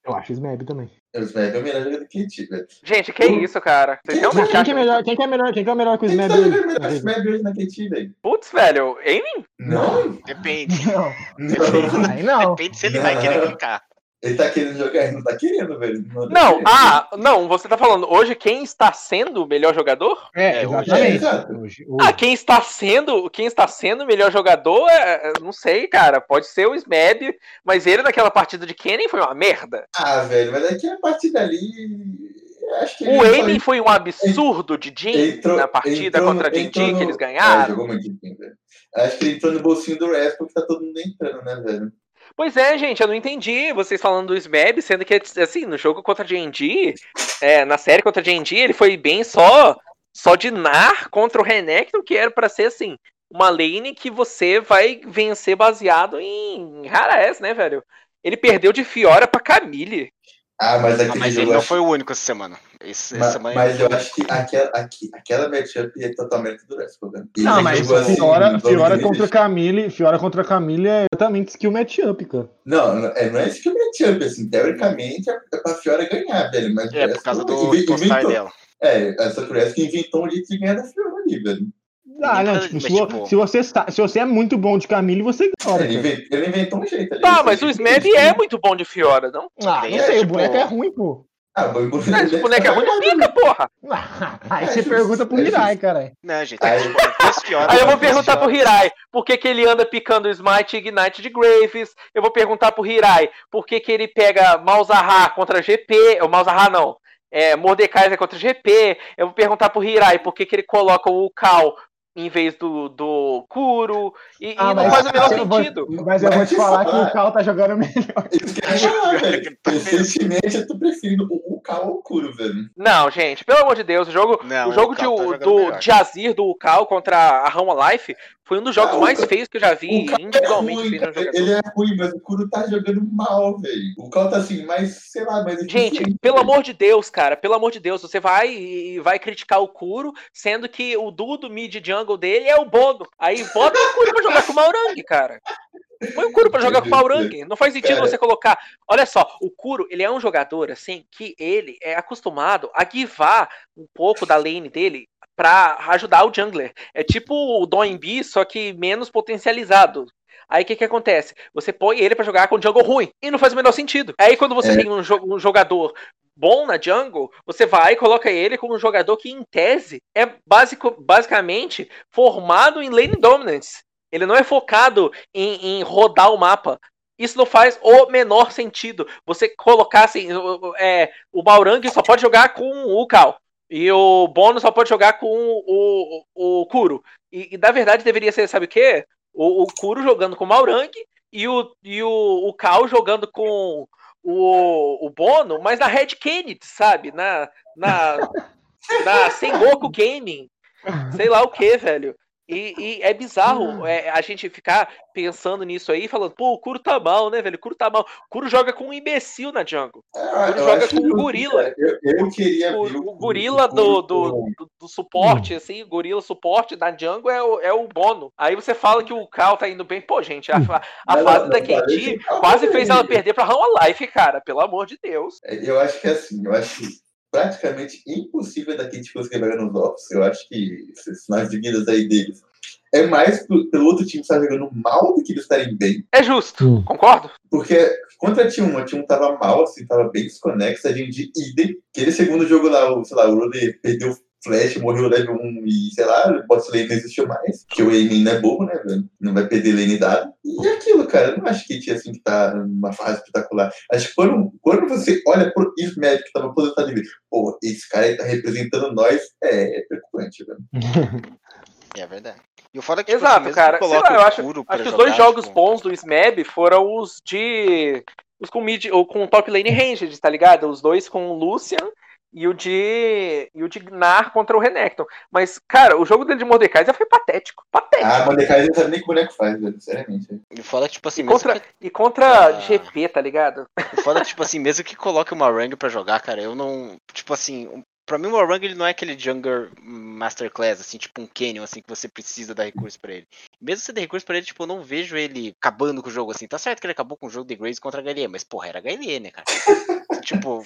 A: Eu acho o Smeb também.
C: O Smeb é o melhor jogador da Kit, velho.
B: Gente, que isso, cara? Vocês
C: Quem-
B: realmente
A: Quem que é melhor, quem que é melhor, quem que é melhor que o
C: Quem
A: Smeb hoje?
C: jogando melhor que o Smeb hoje na Kit, velho?
B: Putz, velho, Amy?
C: Não,
D: Depende.
A: Não,
C: não.
A: aí não.
D: Depende se ele
C: Não.
D: vai querer ficar.
C: Ele tá querendo jogar, ele não tá querendo, velho. tá
B: Não, ah, não, você tá falando hoje quem está sendo o melhor jogador?
A: É,
D: É, hoje-
A: exatamente.
C: é, exato.
A: Hoje-
B: Ah, quem está sendo, quem está sendo o melhor jogador, é, é, não sei, cara. Pode ser o Smeb, mas ele naquela partida de Kenny foi uma merda.
C: Ah, velho, mas é que a partir dali. eu Acho que
B: O
C: ele
B: Amy foi um absurdo de Jin
C: entrou-
B: na partida
C: entrou no-
B: contra a
C: no-
B: que eles
C: É,
B: ganharam.
C: jogou muito bem, velho. Acho que ele entrou no bolsinho do Rap porque tá todo mundo entrando, né, velho?
B: Pois é, gente, eu não entendi vocês falando do Smeb, sendo que, assim, no jogo contra a Genji, é, na série contra a Genji, ele foi bem só só de Nar contra o Renekton, que era pra ser, assim, uma lane que você vai vencer baseado em Rara né, velho? Ele perdeu de Fiora pra Camille.
C: Ah, mas
D: Não,
C: aquele
D: mas
C: jogo.
D: ele não foi o único essa semana. Esse,
C: Mas,
D: semana
C: mas eu acho que aquela, aqui, aquela matchup é totalmente do. Ele
A: Não, mas
C: assim,
A: Fiora, contra. Camille, Fiora contra Camille é exatamente skill matchup, cara.
C: Não, não é, não é é matchup, assim. Teoricamente é é pra Fiora ganhar, velho. Mas
D: É, por causa do postar
C: inventou-
D: dela.
C: É, essa que o Rest que inventou um jeito de ganhar da Fiora ali, velho.
A: Ah, não, tipo, se,
D: tipo,
A: se você, se você é muito bom de Camille, você ganha.
C: Ele, ele inventou um jeito ali.
B: Tá, mas o
C: que-
B: é muito bom de Fiora, não?
A: Ah, não
D: é,
A: sei, o
D: tipo,
A: boneco é ruim, pô.
C: Ah, o Bono
B: Ah, esse boneco é ruim, não pica, porra. *laughs*
A: Aí você pergunta pro Hirai, cara.
D: Não, gente,
C: Aí-
D: tipo, *laughs*
B: Aí eu vou perguntar pro. Hirai por que, que ele anda picando o Smite e Ignite de Graves. Eu vou perguntar pro Hirai por que, que ele pega Malzahar contra GP. Ou Malzahar não. É, Mordekaiser contra GP. Eu vou perguntar pro Hirai por que, que ele coloca o Cal em vez do, do Kuro. E, e
A: Ah,
B: não
A: mas
B: faz o menor
A: eu vou-
B: sentido.
A: Mas eu vou te
C: Mas
A: falar que
C: falar-
A: o Cal tá jogando melhor.
C: Isso que eu ia falar, velho. Recentemente eu tô preferindo o, o Cal ao Kuro, velho.
B: Não, gente, pelo amor de Deus, o jogo,
D: Não,
B: o jogo
D: o
B: de,
D: tá
B: do
D: melhor.
B: de Azir do Cal contra a Rama Life foi um dos jogos
C: Ah,
B: mais
C: Cal-
B: feios que eu já vi
C: é
B: individualmente.
C: ruim, cara.
B: jogador.
C: ele é ruim, mas o Kuro tá jogando mal, velho. O Cal tá assim, mais, sei lá, mais
B: Gente,
C: eficiente,
B: pelo amor de Deus, cara, pelo amor de Deus, você vai e vai criticar o Kuro, sendo que o duo do mid jungle dele é o Bono. Aí bota o Kuro pra jogar com o Maurang, cara. Põe o Kuro pra jogar com o Maurang. Não faz sentido
C: Cara.
B: você colocar. Olha só, o Kuro, ele é um jogador, assim, que ele é acostumado a guivar um pouco da lane dele pra ajudar o jungler. É tipo o Doembi, só que menos potencializado. Aí o que que acontece? Você põe ele pra jogar com jungle ruim e não faz o menor sentido. Aí quando você
C: É.
B: tem um, jo- um jogador bom na jungle, você vai e coloca ele como um jogador que, em tese, é básico, basicamente formado em lane dominance. Ele não é focado em, em rodar o mapa. Isso não faz o menor sentido. Você colocar assim, é, o Baurang só pode jogar com o Cal. E o Bono só pode jogar com o, o, o Kuro. E, e, na verdade deveria ser, sabe o quê? O, o Kuro jogando com o Maurang e o, e o, o Cal jogando com o, o Bono, mas na Red Kennedy, sabe? Na, na, na *laughs* Sengoku Gaming. Sei lá o que, velho. E, e é bizarro é, a gente ficar pensando nisso aí, falando, pô, o Kuro tá mal, né, velho? O Kuro tá mal. O Kuro joga com um imbecil na jungle.
C: Ah,
B: Ele
C: eu
B: joga com o
C: que-
B: gorila.
C: Eu, eu queria
B: O,
C: ver
B: o gorila
C: Kuro
B: do, do, do, do suporte, assim, o gorila suporte da jungle é o, é o Bono. Aí você fala que o Cal tá indo bem. Pô, gente, a, a
C: Não,
B: fase
C: não,
B: da
C: não, o Cal
B: quase fez ela perder pra Rama Life, cara. Pelo amor de Deus.
C: Eu acho que é assim, eu acho que praticamente impossível da Kate conseguir vaga nos offs. Eu acho que esses sinais de vidas aí deles é mais pro- pelo outro time estar jogando mal do que eles estarem bem.
B: É justo,
A: Hum.
B: concordo?
C: Porque contra a T1, a T1 tava mal, assim, tava bem desconexa, a gente de idem. Aquele segundo jogo lá, o, sei lá, o Rune perdeu flash, morreu level 1 e, sei lá, o bot lane não existiu mais. Porque o aiming não é bobo, né, velho? Não vai perder lane dado. E é aquilo, cara, eu não acho que tinha assim que tá numa fase espetacular. Acho que quando, quando você olha pro Ismed que tava aposentado e vê, pô, esse cara aí tá representando nós, é, é preocupante, velho. *laughs*
D: É verdade. E o foda é que, tipo,
B: Exato,
D: mesmo
B: cara.
D: que
B: Sei lá, eu acho, acho que os dois jogos
D: tipo,
B: bons do SMAB foram os de. Os com mid, ou com top lane ranged, tá ligado? Os dois com o Lucian e o de. E o de Gnar contra o Renekton. Mas, cara, o jogo dele de Mordecai já foi patético. Patético.
C: Ah, Mordecai não sabe nem o que o boneco faz, velho, seriamente.
D: E é que, tipo assim,
B: e contra,
D: que,
B: e contra
D: Ah.
B: GP, tá ligado?
D: é que, tipo assim, mesmo que coloque uma Rang pra jogar, cara, eu não. Tipo assim, um- pra mim o Warang ele não é aquele Jungler Masterclass, assim, tipo um Canyon, assim, que você precisa dar recurso pra ele. Mesmo você der recurso pra ele, tipo, eu não vejo ele acabando com o jogo, assim. Tá certo que ele acabou com o jogo de Grace contra a HLE, mas, porra, era HLE, né, cara? *laughs* tipo,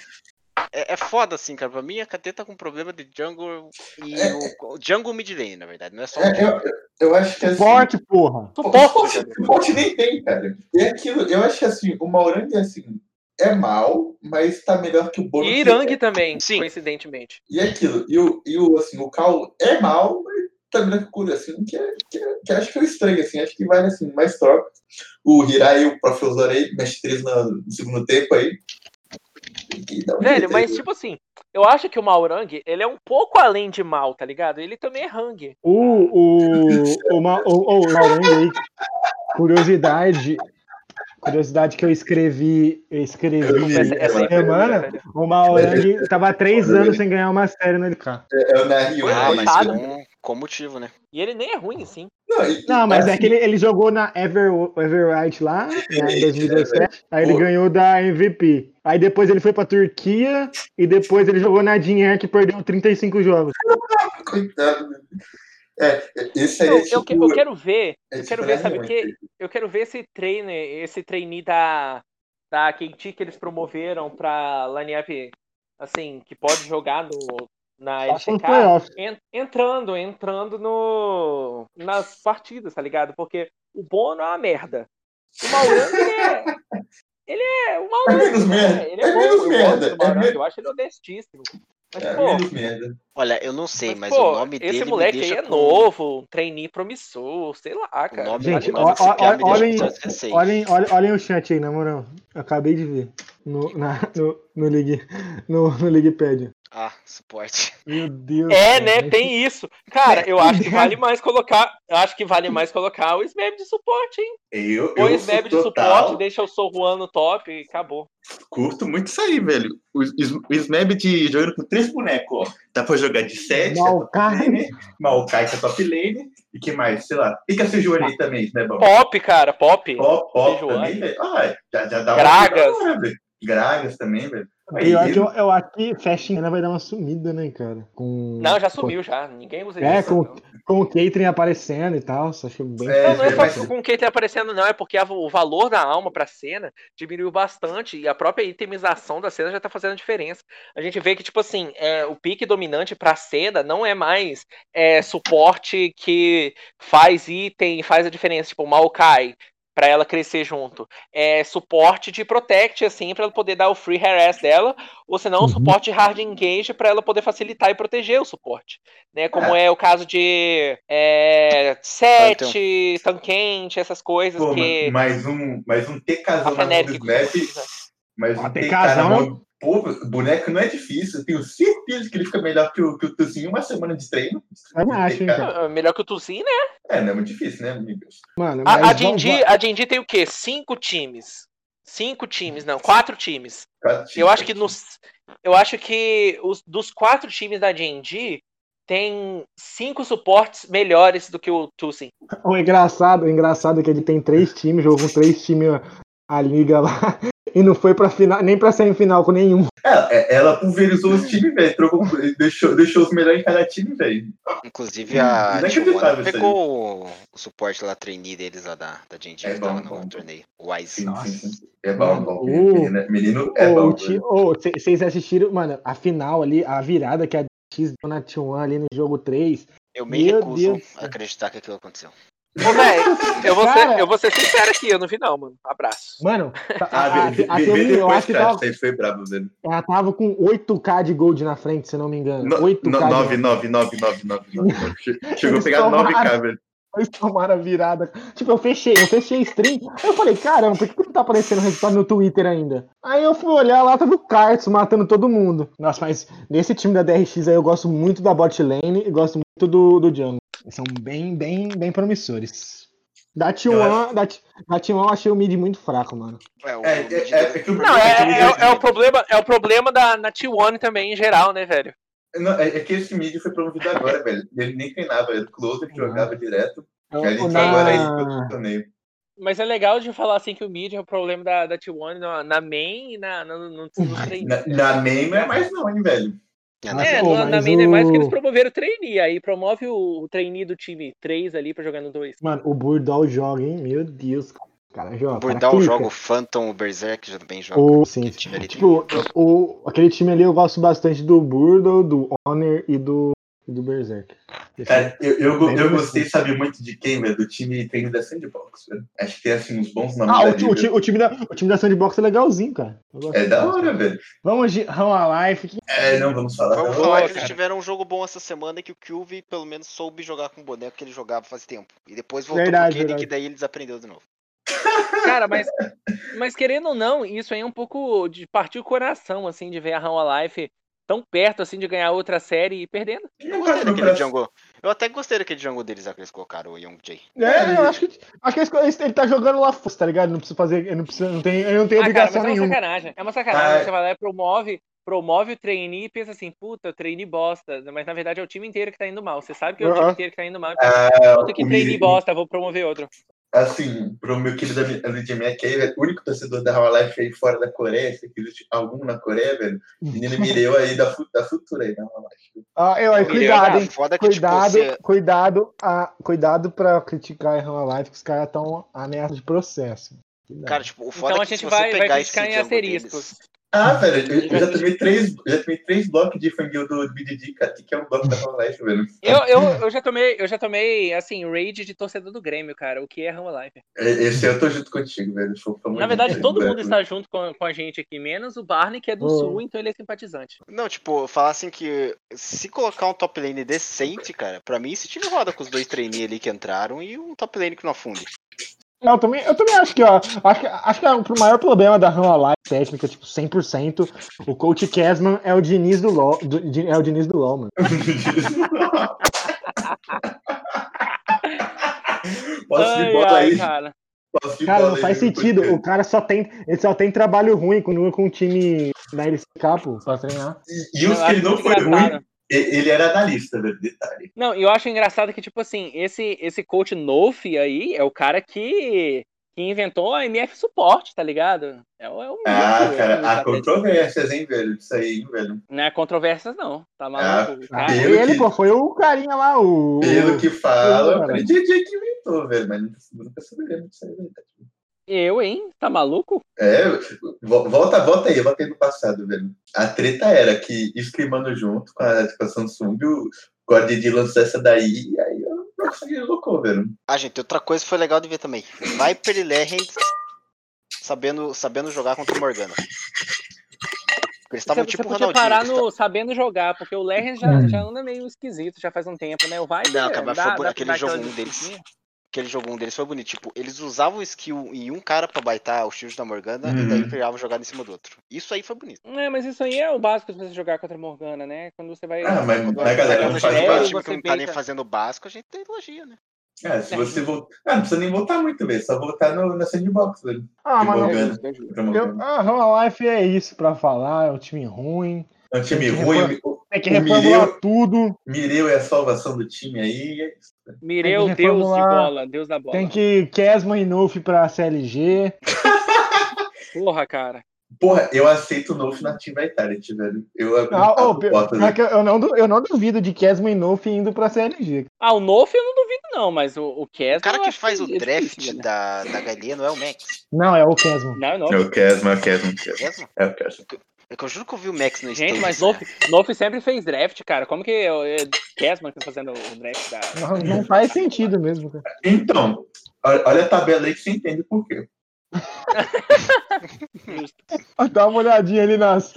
D: é, é foda, assim, cara. Pra mim, a KT tá com problema de jungle e
C: É,
D: o, o jungle mid lane, na verdade, não é só
C: É, eu, eu acho que assim.
A: Forte, porra.
B: Suporte.
C: Suporte, suporte nem tem, cara. E aquilo, eu acho que assim, o Maurang, assim, é mal, mas tá melhor que o Bono.
B: E Irang também,
D: Sim.
B: coincidentemente.
C: E aquilo, e o, e o, assim, o Cal é mal, mas tá melhor que o Kuro, assim, que, é- que, é- que acho que é estranho, assim, acho que vale, assim, mais troca. O Hirai, o professor aí, mexe três no, no segundo tempo aí. Um
B: Velho, mas
C: né?
B: tipo assim, eu acho que o Maurang, ele é um pouco além de mal, tá ligado? Ele também é Hang.
A: O, o, o, Ma- o, o Maurang aí, curiosidade, curiosidade que eu escrevi, eu escrevi
B: Essa, essa
A: semana, o Maurang tava há três anos sem ganhar uma série no LK.
C: É, é o Nahil,
B: Foi
D: Ah,
C: né?
D: mas
B: lançado.
D: Com, motivo, né?
B: E ele nem é ruim, assim.
C: Não, e-
A: Não, mas é
C: assim,
A: que ele, ele jogou na Ever, Everite lá, né, em *laughs* 2017, aí ele
C: Pô.
A: ganhou da MVP. Aí depois ele foi pra Turquia e depois ele jogou na Dinheiro que perdeu 35 jogos. *laughs*
C: Coitado. né? É, esse aí
B: Eu,
C: é
B: eu,
C: tipo...
B: que- eu quero ver,
C: é
B: eu quero
C: tipo
B: ver, sabe o
C: Nahil,
B: quê? Eu quero ver esse trainer, esse trainee da, da KT que eles promoveram pra lineup, assim, que pode jogar no, na LCK, en- entrando, entrando no, nas partidas, tá ligado? Porque o Bono é uma merda. O Maurang, *laughs* ele é, ele é um
C: É
B: maluco.
C: menos merda.
B: né? Ele
C: É
B: é bom,
C: menos
B: eu
C: merda. É
B: eu acho ele honestíssimo. Mas,
C: É
B: pô,
C: menos merda.
D: Olha, eu não sei,
B: mas,
D: mas,
B: pô,
D: o nome
B: esse
D: dele me
B: moleque aí
D: deixa
B: é
D: com-
B: novo, um trainee promissor, sei lá,
D: O
B: cara.
D: nome,
A: Gente,
D: o nome
A: ó- ó- olhem-. Olhem, olhem, olhem o chat aí, na moral. Eu acabei de ver. No, na, no, no, League, no, no Leaguepad.
D: Ah, suporte. *laughs*
A: Meu Deus.
B: É,
A: cara.
B: né? Tem isso. Cara, eu acho que vale *laughs* mais colocar. Eu acho que vale mais colocar o Smeb de suporte, hein?
C: Eu,
B: o
C: eu
B: Smeb
C: sou
B: de
C: total,
B: suporte, deixa o Sou Juan no top e acabou.
C: curto muito isso aí, velho. O, o, o Smeb de, jogando com três bonecos, ó. Dá pra jogar de 7,
A: Maokai.
C: Maokai que é top lane. E que mais? Sei lá. E que a Sejuani aí também, né, bom?
B: Pop, cara, pop.
C: Pop, pop também. Ah, já, já dá
B: Gragas.
C: hora. Gragas também, velho. Aí,
A: Eu acho, que- eu acho que Fashion vai dar uma sumida, né, cara? Com,
B: Não, já sumiu já. Ninguém usa
A: É,
B: isso.
A: com-
B: não.
A: com o Catering aparecendo e tal. Só achei bem.
C: É,
B: Não, não é
C: mas-
B: só com quem tá aparecendo, não. É porque a- o valor da alma pra cena diminuiu bastante. E a própria itemização da cena já tá fazendo diferença. A gente vê que, tipo assim, é, o pique dominante pra cena não é mais é, suporte que faz item, faz a diferença. Tipo, o Maokai, pra ela crescer junto. É suporte de protect, assim, pra ela poder dar o free harass dela. Ou senão,
A: Uhum.
B: suporte hard engage pra ela poder facilitar e proteger o suporte. Né? Como é, o caso de é, set, tanquente, essas coisas
C: Pô,
B: que.
C: mais um, mais um TKzão na
B: precisa.
C: Mais um
A: Ah,
C: TK
A: TKzão é.
C: Pô, boneco não é difícil. Eu tenho certeza que ele fica melhor que o, que o Tuzinho em uma semana de treino.
A: Eu não acho, cara.
B: Ah, Melhor que o Tuzin, né?
C: É, não é muito difícil, né, amigos?
A: Mano,
B: A, a, Dindi, a Dindi tem o quê? Cinco times. Cinco times, não, quatro times.
C: Quatro
B: Eu
C: times.
B: acho que nos. Eu acho que os, dos quatro times da D&D tem cinco suportes melhores do que o Tuzin.
A: O engraçado, o engraçado é que ele tem três times, jogou com três times a, a liga lá. E não foi pra final, nem pra semifinal com nenhum.
C: É, é, ela pulverizou os times, velho. Deixou, deixou os melhores em cada time, velho.
D: Inclusive a Tijuana
C: aí.
D: pegou o, o suporte lá, trainee deles lá da, da Genji,
C: É
D: que
C: bom,
D: no
C: bom.
D: torneio. O
C: sim. É bom, bom.
A: Uh.
C: Menino, menino é bom.
A: Vocês assistiram, mano, a final ali, a virada que a X deu na T1 ali no jogo 3.
D: Eu me
A: Meu
D: recuso
A: Deus.
D: a acreditar que aquilo aconteceu.
B: Ô, véi, eu, vou ser- eu vou ser sincero aqui, eu não vi não, mano. Abraço.
A: Mano, tá-
C: Ah,
A: a,
C: vê,
A: a,
C: vê, vê
A: T1, eu
C: depois,
A: acho que tava,
C: foi brabo, velho.
A: ela tava com 8k de gold na frente, se não me engano.
C: No-
A: 8k.
C: no-
A: de
C: nove,
A: gold.
C: nove, nove, nove, nove, nove, nove. Che- Chegou a pegar
A: tomaram.
C: 9k, velho.
A: Eles tomaram a virada. Tipo, eu fechei, eu fechei a stream. Aí eu falei, caramba, por que, que não tá aparecendo o resultado no Twitter ainda? Aí eu fui olhar lá, tava o Cartos matando todo mundo. Nossa, mas nesse time da DRX aí eu gosto muito da bot lane e gosto muito do, do jungle. São bem, bem, bem promissores. Da
C: Eu
A: T1, da, da T1 eu achei o mid muito fraco, mano.
D: É, o,
C: É, é, é, é que
B: Não, é, é- é problema, é o problema da na T1 também, em geral, né, velho?
C: Não, é, é que esse mid foi promovido agora, velho. Ele nem treinava, era closer, jogava direto.
A: Eu-
C: Aí ele
A: o
C: entrou agora aí
A: na-
C: no torneio.
B: Mas é legal de falar assim que o mid é o problema da, da T1 na, na main e na, na, no, no trainee.
C: Na, na main não é mais não, hein, velho.
D: É,
A: Mas,
B: É,
A: pô,
B: na, na
A: mas
B: main não é mais que
A: o-
B: eles promoveram o trainee, aí promove o, o trainee do time 3 ali pra jogar no 2.
A: Mano, o Burdal joga, hein? Meu Deus, cara. O cara joga.
D: O
A: o
D: Burdal joga o Phantom, o Berserk já também joga.
A: O, sim,
D: Aquele time ali tem-
A: Tipo, o, aquele time ali eu gosto bastante do Burdo, do Honor e do, e do Berserk. Esse
C: Cara, eu, eu, eu gostei, sabe, muito de quem, velho? Do time treino da Sandbox, velho. Acho que tem, assim, uns bons nomes
A: Ah, o,
C: ali,
A: o, ti-
C: velho.
A: o time da, o time da Sandbox é legalzinho, cara.
C: É da hora, velho.
A: Vamos de Run Life. Que...
C: É, não, vamos falar.
D: Vamos falar que eles tiveram um jogo bom essa semana que o Kyuvi pelo menos soube jogar com o boneco que ele jogava faz tempo. E depois voltou
A: Verdade,
D: pro Kenny, que daí ele desaprendeu de novo. *laughs*
B: Cara, mas, mas querendo ou não, isso aí é um pouco de partir o coração, assim, de ver a Run Life tão perto, assim, de ganhar outra série e perdendo.
D: Eu gostei daquele jungle. Eu até gostei daquele jungle deles lá que eles colocaram, o Young Jay.
A: É, eu acho que, acho que ele tá jogando lá, tá ligado? Não precisa fazer. Ele não, precisa, não tem, não tem
B: Ah, cara, mas
A: obrigação
B: é uma
A: nenhuma.
B: sacanagem. É uma sacanagem.
C: Ah,
B: Você vai lá e promove, promove o trainee e pensa assim, puta, o trainee bosta. Mas na verdade é o time inteiro que tá indo mal. Você sabe que é o time
A: Aham.
B: inteiro que tá indo mal.
C: Ah,
B: Puta, que
C: o
B: trainee bosta, vou promover outro.
C: Assim, pro meu querido LGM aqui, velho, o único torcedor da Real Life aí fora da Coreia, se existe algum na Coreia, velho, menino *laughs* Mireu aí da, da futura aí, da Real Life.
A: Ah, eu,
B: Ele
A: cuidado,
B: joga
A: hein?
D: Foda que, tipo,
A: Cuidado,
D: você...
A: cuidado, ah, cuidado pra criticar a Run Life, que os caras estão ameaça de processo. Cuidado.
D: Cara, tipo, o foda
B: Então
D: é
B: a
D: que
B: gente
D: se você
B: vai, vai
D: pegar
B: criticar
D: esse
B: em asteriscos.
D: deles,
C: Ah, velho, eu, eu já tomei três, já tomei três blocos de franguinho do BDD, cara. Que é um bloco da Herbalife, velho?
B: Eu, eu, eu já tomei, eu já tomei, assim, raid de torcedor do Grêmio, cara. O que é Herbalife?
C: Esse eu tô junto contigo, velho.
B: Na verdade, todo mundo está junto com, com a gente aqui, menos o Barney, que é do oh. sul, então ele é simpatizante.
D: Não, tipo, falar assim que se colocar um top lane decente, cara, pra mim esse time roda com os dois trainees ali que entraram e um top lane que não afunde.
A: Eu também, eu também acho que, ó, acho que, acho que é o maior problema da Run Alive técnica, tipo, 100%, o coach Casman é o Diniz do LoL, do, é o Diniz do LoL, mano. *laughs*
C: Posso ai, bota ai, aí. Cara,
A: cara não faz sentido. O cara só tem, ele só tem trabalho ruim quando com o time da LCK, pô, pra treinar.
C: E, e os que ele não foi ruim, ele era analista, velho, detalhe.
B: Não, e eu acho engraçado que, tipo assim, esse, esse coach Nofi aí é o cara que, que inventou a MF Suporte, tá ligado? É, o, é o
C: Ah, cara, há controvérsias, hein, velho? Isso aí, hein, velho?
B: Não é controvérsias, não. Tá maluco?
A: Ah, cara, ele, que... pô, foi o carinha lá, o.
C: Pelo que fala, o DJ que inventou, velho, mas nunca saberemos disso aí, velho.
B: Eu, hein? Tá maluco?
C: É, volta, volta aí, volta aí no passado, velho. A treta era que streamando junto com a, com a Samsung, o Gordon lançou essa daí, e aí eu consegui loucou, velho.
D: Ah, gente, outra coisa que foi legal de ver também. Viper e Legend sabendo, sabendo jogar contra o Morgana.
B: Eles estavam tipo você podia parar no sabendo jogar, porque o Legend já, já anda meio esquisito, já faz um tempo, né? O Viper...
D: Não, cara, mas foi aquele jogo um deles aquele jogo um deles foi bonito. Tipo, eles usavam skill em um cara pra baitar o shield da Morgana uhum. e daí pegavam jogada em cima do outro. Isso aí foi bonito.
B: É, mas isso aí é o básico de você jogar contra a Morgana, né? Quando você vai.
C: Ah, mas,
D: mas
C: galera,
D: não faz o time que não tá nem fazendo o básico, a gente tem elogia, né?
C: É, se você voltar. Ah, não precisa nem voltar muito, velho. Só voltar no, na sandbox, velho.
A: Ah, mas Morgana, eu, ah, Life é isso pra falar, é um time ruim.
C: É um time ruim.
A: Tem que reformular tudo.
C: Mireu é a salvação do time aí. É
B: Mireu, Deus de bola, Deus da bola.
A: Tem que Kesman e Nuff pra CLG. *laughs*
B: Porra, cara.
C: Porra, eu aceito o Nuff na Team Vitality, velho. Eu,
A: ah, oh, eu, não, eu não duvido de Kesman e Nuff indo pra CLG.
B: Ah, o Nuff eu não duvido, não, mas o, o Kesman. O
D: cara que faz que o draft difícil, né? da, da galinha não é o Max.
A: Não, é o Kesman.
B: Não, não.
C: É o Kesman, é o Kesman. É o Kesman.
D: É que eu juro que eu vi o Max no
B: Gente, mas Nof, Nof sempre fez draft, cara. Como que é Kesman tá fazendo o draft da.
A: Não, não faz sentido mesmo. Cara.
C: Então, olha a tabela aí que você entende por quê. *laughs*
A: Dá uma olhadinha ali nas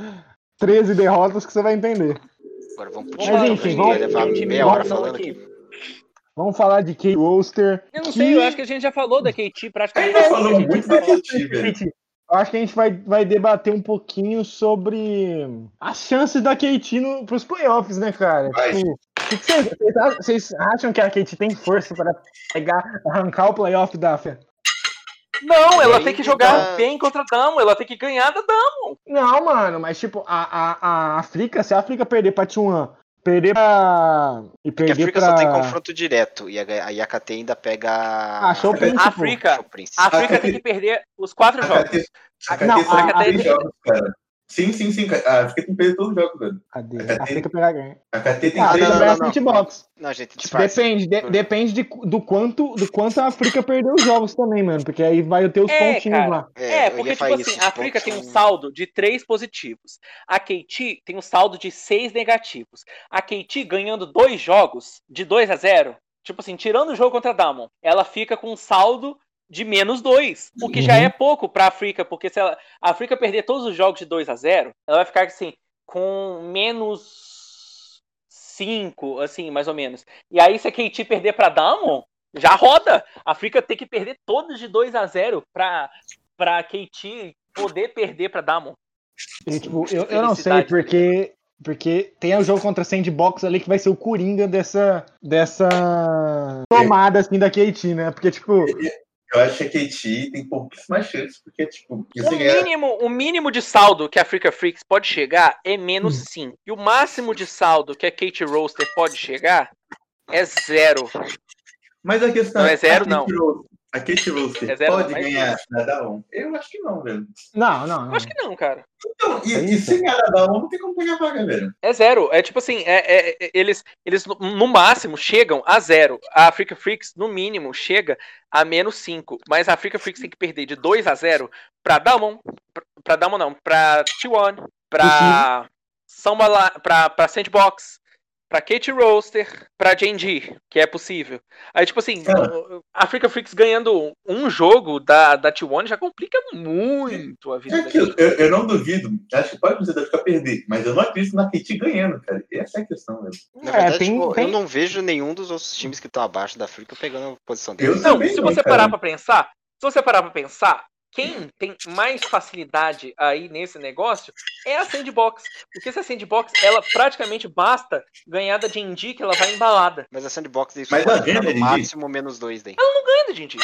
A: 13 derrotas que você vai entender.
D: Agora vamos puxar. Mas
A: enfim, vamos, levar meia hora falando aqui. Vamos falar de Kate Roster.
B: Eu não que... sei, eu acho que a gente já falou da KT praticamente.
C: A gente falou muito da KT, velho.
A: Eu acho que a gente vai, vai debater um pouquinho sobre as chances da Kate para os playoffs, né, cara? Tipo, vocês, vocês, acham que a Kate tem força para pegar, arrancar o playoff da Fé?
B: Não, ela tem que jogar tá... bem contra a Damo, ela tem que ganhar da Damo.
A: Não, mano, mas tipo, a, a, a África, se a África perder pra T1 perder pra. E
D: perder Porque a África pra... só tem confronto direto. E a, a ainda pega.
A: Ah, Show
B: Prince, a África, a África tem que perder os quatro jogos.
C: Não, a, a, a, jogos, cara. Sim, sim, sim. A África tem que perder todos os jogos, velho.
A: Cadê? A, KT, África pegar ganha.
C: A KT tem
A: ah,
C: três
A: jogos. Não, não, não.
D: não, gente,
A: Depende, de, depende de, do, quanto, do quanto a África perdeu os jogos também, mano. Porque aí vai ter os é, pontinhos cara, lá.
B: É, é porque, tipo assim, a África tem um saldo de três positivos. A KT tem um saldo de seis negativos. A KT ganhando dois jogos, de 2 a 0 Tipo assim, tirando o jogo contra a Damon, ela fica com um saldo de menos 2, o que uhum. já é pouco para a África, porque se ela, a África perder todos os jogos de 2 a 0, ela vai ficar assim com menos 5, assim, mais ou menos. E aí se a KT perder para Damon, já roda. A África tem que perder todos de 2 a 0 para para KT poder perder para Damon.
A: E, tipo, eu, eu não sei porque porque tem o jogo contra Sandbox ali que vai ser o Coringa dessa dessa tomada assim da KT, né? Porque tipo,
C: eu acho que a KT tem pouquíssimas chances, porque, tipo,
B: o mínimo, o mínimo de saldo que a Africa Freaks pode chegar é menos 5. Hum. E o máximo de saldo que a Kate Roaster pode chegar é zero.
C: Mas a questão
B: não é zero, não.
C: A Kate Roaster é pode ganhar na Dawn? Eu acho que não, velho.
A: Não, não, não.
B: Acho que não, cara.
C: Então, e, e sem ganhar na Dawn, não tem como pegar vaga, velho.
B: É zero. É tipo assim, é, é, é, eles, eles no máximo chegam a zero. A Africa Freaks, no mínimo, chega a menos 5. Mas a Africa Freaks tem que perder de 2 a 0 pra Damon, pra Damon não, pra T1, pra Samba, pra, pra Sandbox, pra Kate Roaster, pra Genji, que é possível. Aí, tipo assim, a Africa Freaks ganhando um jogo da, da T1 já complica muito a vida
C: é eu, eu, eu, não duvido, acho que pode acontecer ficar perder, mas eu não acredito na Kate ganhando, cara. Essa é a questão mesmo.
D: Na verdade, é, tem, tipo, tem... eu não vejo nenhum dos outros times que estão abaixo da Africa pegando a posição deles.
B: Não, se você parar pra pensar, se você parar pra pensar, quem tem mais facilidade aí nesse negócio é a Sandbox. Porque se a Sandbox, ela praticamente basta ganhar da D&D que ela vai embalada.
D: Mas a Sandbox
C: deixa Mas ela ganha no
D: máximo menos dois daí.
B: Ela não ganha da D&D.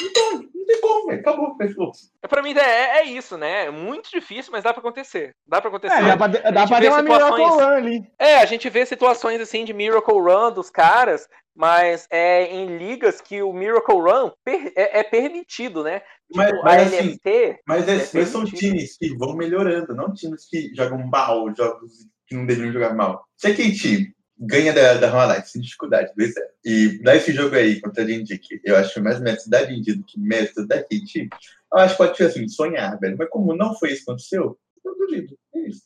C: Então, não tem como, velho. Acabou, fechou.
B: Pra mim é, é isso, né? É muito difícil, mas dá pra acontecer. Dá pra acontecer. É,
A: dá pra, dá pra ter uma situações... Miracle Run ali.
B: É, a gente vê situações assim de Miracle Run dos caras, mas é em ligas que o Miracle Run per, é, é, permitido, né?
C: Mas, tipo, mas, a assim, mas é, é são times que vão melhorando, não times que jogam mal, jogos que não deveriam jogar mal. Se a Kate ganha da, da Light sem dificuldade, 2-0, e dá esse jogo aí contra a Jindy, que eu acho mais mérito da Jindy do que mérito da Kate, eu acho que pode ser assim, sonhar, velho. Mas como não foi isso que aconteceu, eu duvido. É isso.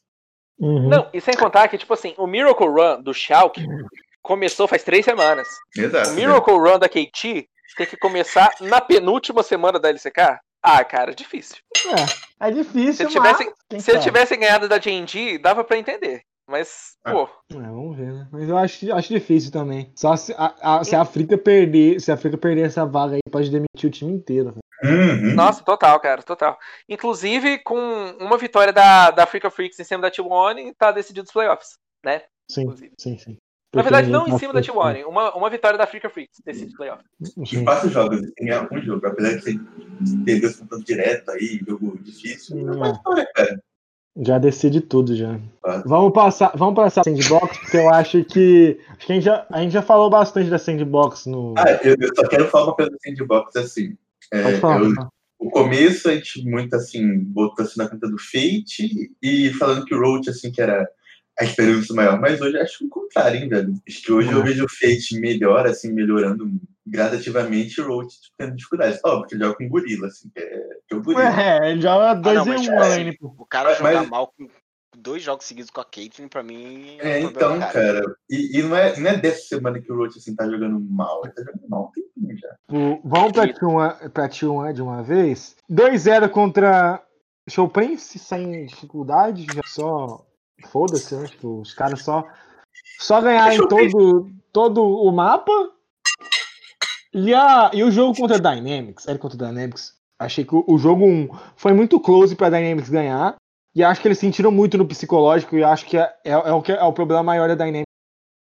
B: Uhum. Não, e sem contar que, tipo assim, o Miracle Run do Schalke começou faz três semanas.
C: Exato.
B: O Miracle Run da KT tem que começar na penúltima semana da LCK? Ah, cara, difícil.
A: É, é difícil,
B: se ele tivesse, se ele tivesse ganhado da G&G, dava para entender. Mas, ah. pô.
A: É, vamos ver, né? Mas eu acho, acho difícil também. Só se a, a, se a África perder, se a África perder essa vaga aí, pode demitir o time inteiro.
C: Uhum.
B: Nossa, total, cara, total. Inclusive, com uma vitória da, da Africa Freaks em cima da T1, tá decidido os playoffs, né?
A: Sim, Inclusive. sim, sim.
B: Na verdade, não em cima da T1, uma, uma vitória da Africa Freaks decide playoff.
C: Em quatro jogos, tem ganhar um jogo, apesar de você ter dois confrontos direto aí, jogo difícil, não é vitória, cara.
A: Já decide tudo já. Ah. Vamos passar, vamos passar a sandbox, porque eu acho que, acho que a, gente já, a gente já falou bastante da sandbox no.
C: Ah, eu, eu só quero falar uma coisa da sandbox assim. É, falar, eu, o começo a gente muito assim botou assim na conta do Fate e falando que o Roach assim que era a esperança maior. Mas hoje acho o contrário, hein, velho. Acho que hoje eu vejo o Fate melhor, assim, melhorando gradativamente o Road tipo, tendo dificuldades. Óbvio porque ele joga com gorila, assim, que é, que é o gorila.
A: É, ele joga 2 ah, em 1 um,
D: é, O cara jogar mas... mal com dois jogos seguidos com a Caitlyn, pra mim.
C: É, é então, cara. cara. E, e, não, é, não é dessa semana que o Roach assim, tá jogando mal. Ele tá jogando mal um tempinho já.
A: O, vamos pra T1, pra T1 de uma vez. 2-0 contra Show Prince, sem dificuldade, já só Foda-se, né? Tipo, os caras só, só ganharem todo, todo o mapa. E, a, e o jogo contra a Dynamics, série contra a Dynamics, achei que o, o jogo 1 foi muito close pra Dynamics ganhar. E acho que eles sentiram muito no psicológico e acho que é, é, é, o, que é o problema maior da Dynamics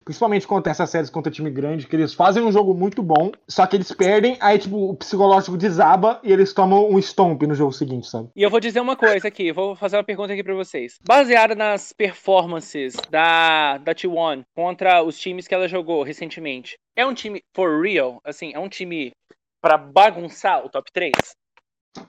A: Principalmente contra essas séries contra time grande, que eles fazem um jogo muito bom, só que eles perdem, aí, tipo, o psicológico desaba e eles tomam um stomp no jogo seguinte, sabe?
F: E eu vou dizer uma coisa aqui, vou fazer uma pergunta aqui pra vocês. Baseada nas performances da, da T1 contra os times que ela jogou recentemente, é um time for real? Assim, é um time para bagunçar o top 3?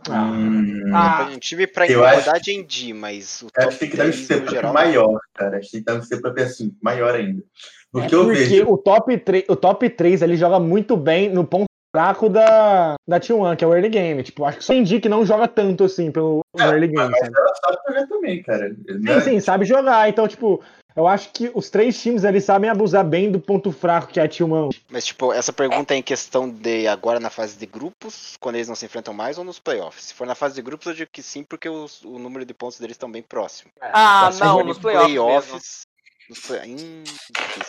D: Hum, ah, um time pra incomodar acho, em D, mas o
C: top acho que tem que dar um step geral, maior, cara. Acho que tem que dar um step assim, maior ainda.
A: Porque, é porque eu vejo. O top, 3, o top 3 ele joga muito bem no ponto fraco da, da T1, que é o early game. Tipo, acho que só Indy que não joga tanto assim pelo é, early game. Mas
C: sabe? ela sabe jogar também, cara.
A: Sim, né? sim, sabe jogar. Então, tipo, eu acho que os três times ali sabem abusar bem do ponto fraco que é a T1.
D: Mas, tipo, essa pergunta é em questão de agora na fase de grupos, quando eles não se enfrentam mais, ou nos playoffs? Se for na fase de grupos, eu digo que sim, porque os, o número de pontos deles estão bem próximo.
B: Ah, não, nos playoffs. playoffs
C: hum,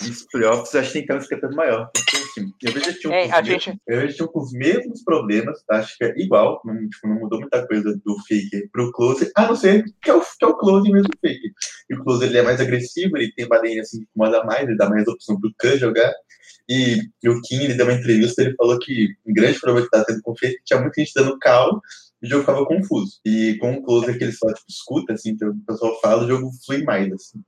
C: nos playoffs, acho que tem que ter um escapamento maior. Porque, assim, eu vejo que
B: é, a gente...
C: eu vejo com os mesmos problemas, acho que é igual, não, tipo, não mudou muita coisa do fake pro close, a não ser que é o, que é o close mesmo fake. E o close ele é mais agressivo, ele tem badinha assim que incomoda mais, ele dá mais opção pro Khan jogar. E, e, o Kim, ele deu uma entrevista, ele falou que o grande problema que tá tendo com o fake tinha muita gente dando cal o jogo ficava confuso. E com o close que ele só tipo, escuta, assim, que o pessoal fala, o jogo flui mais, assim.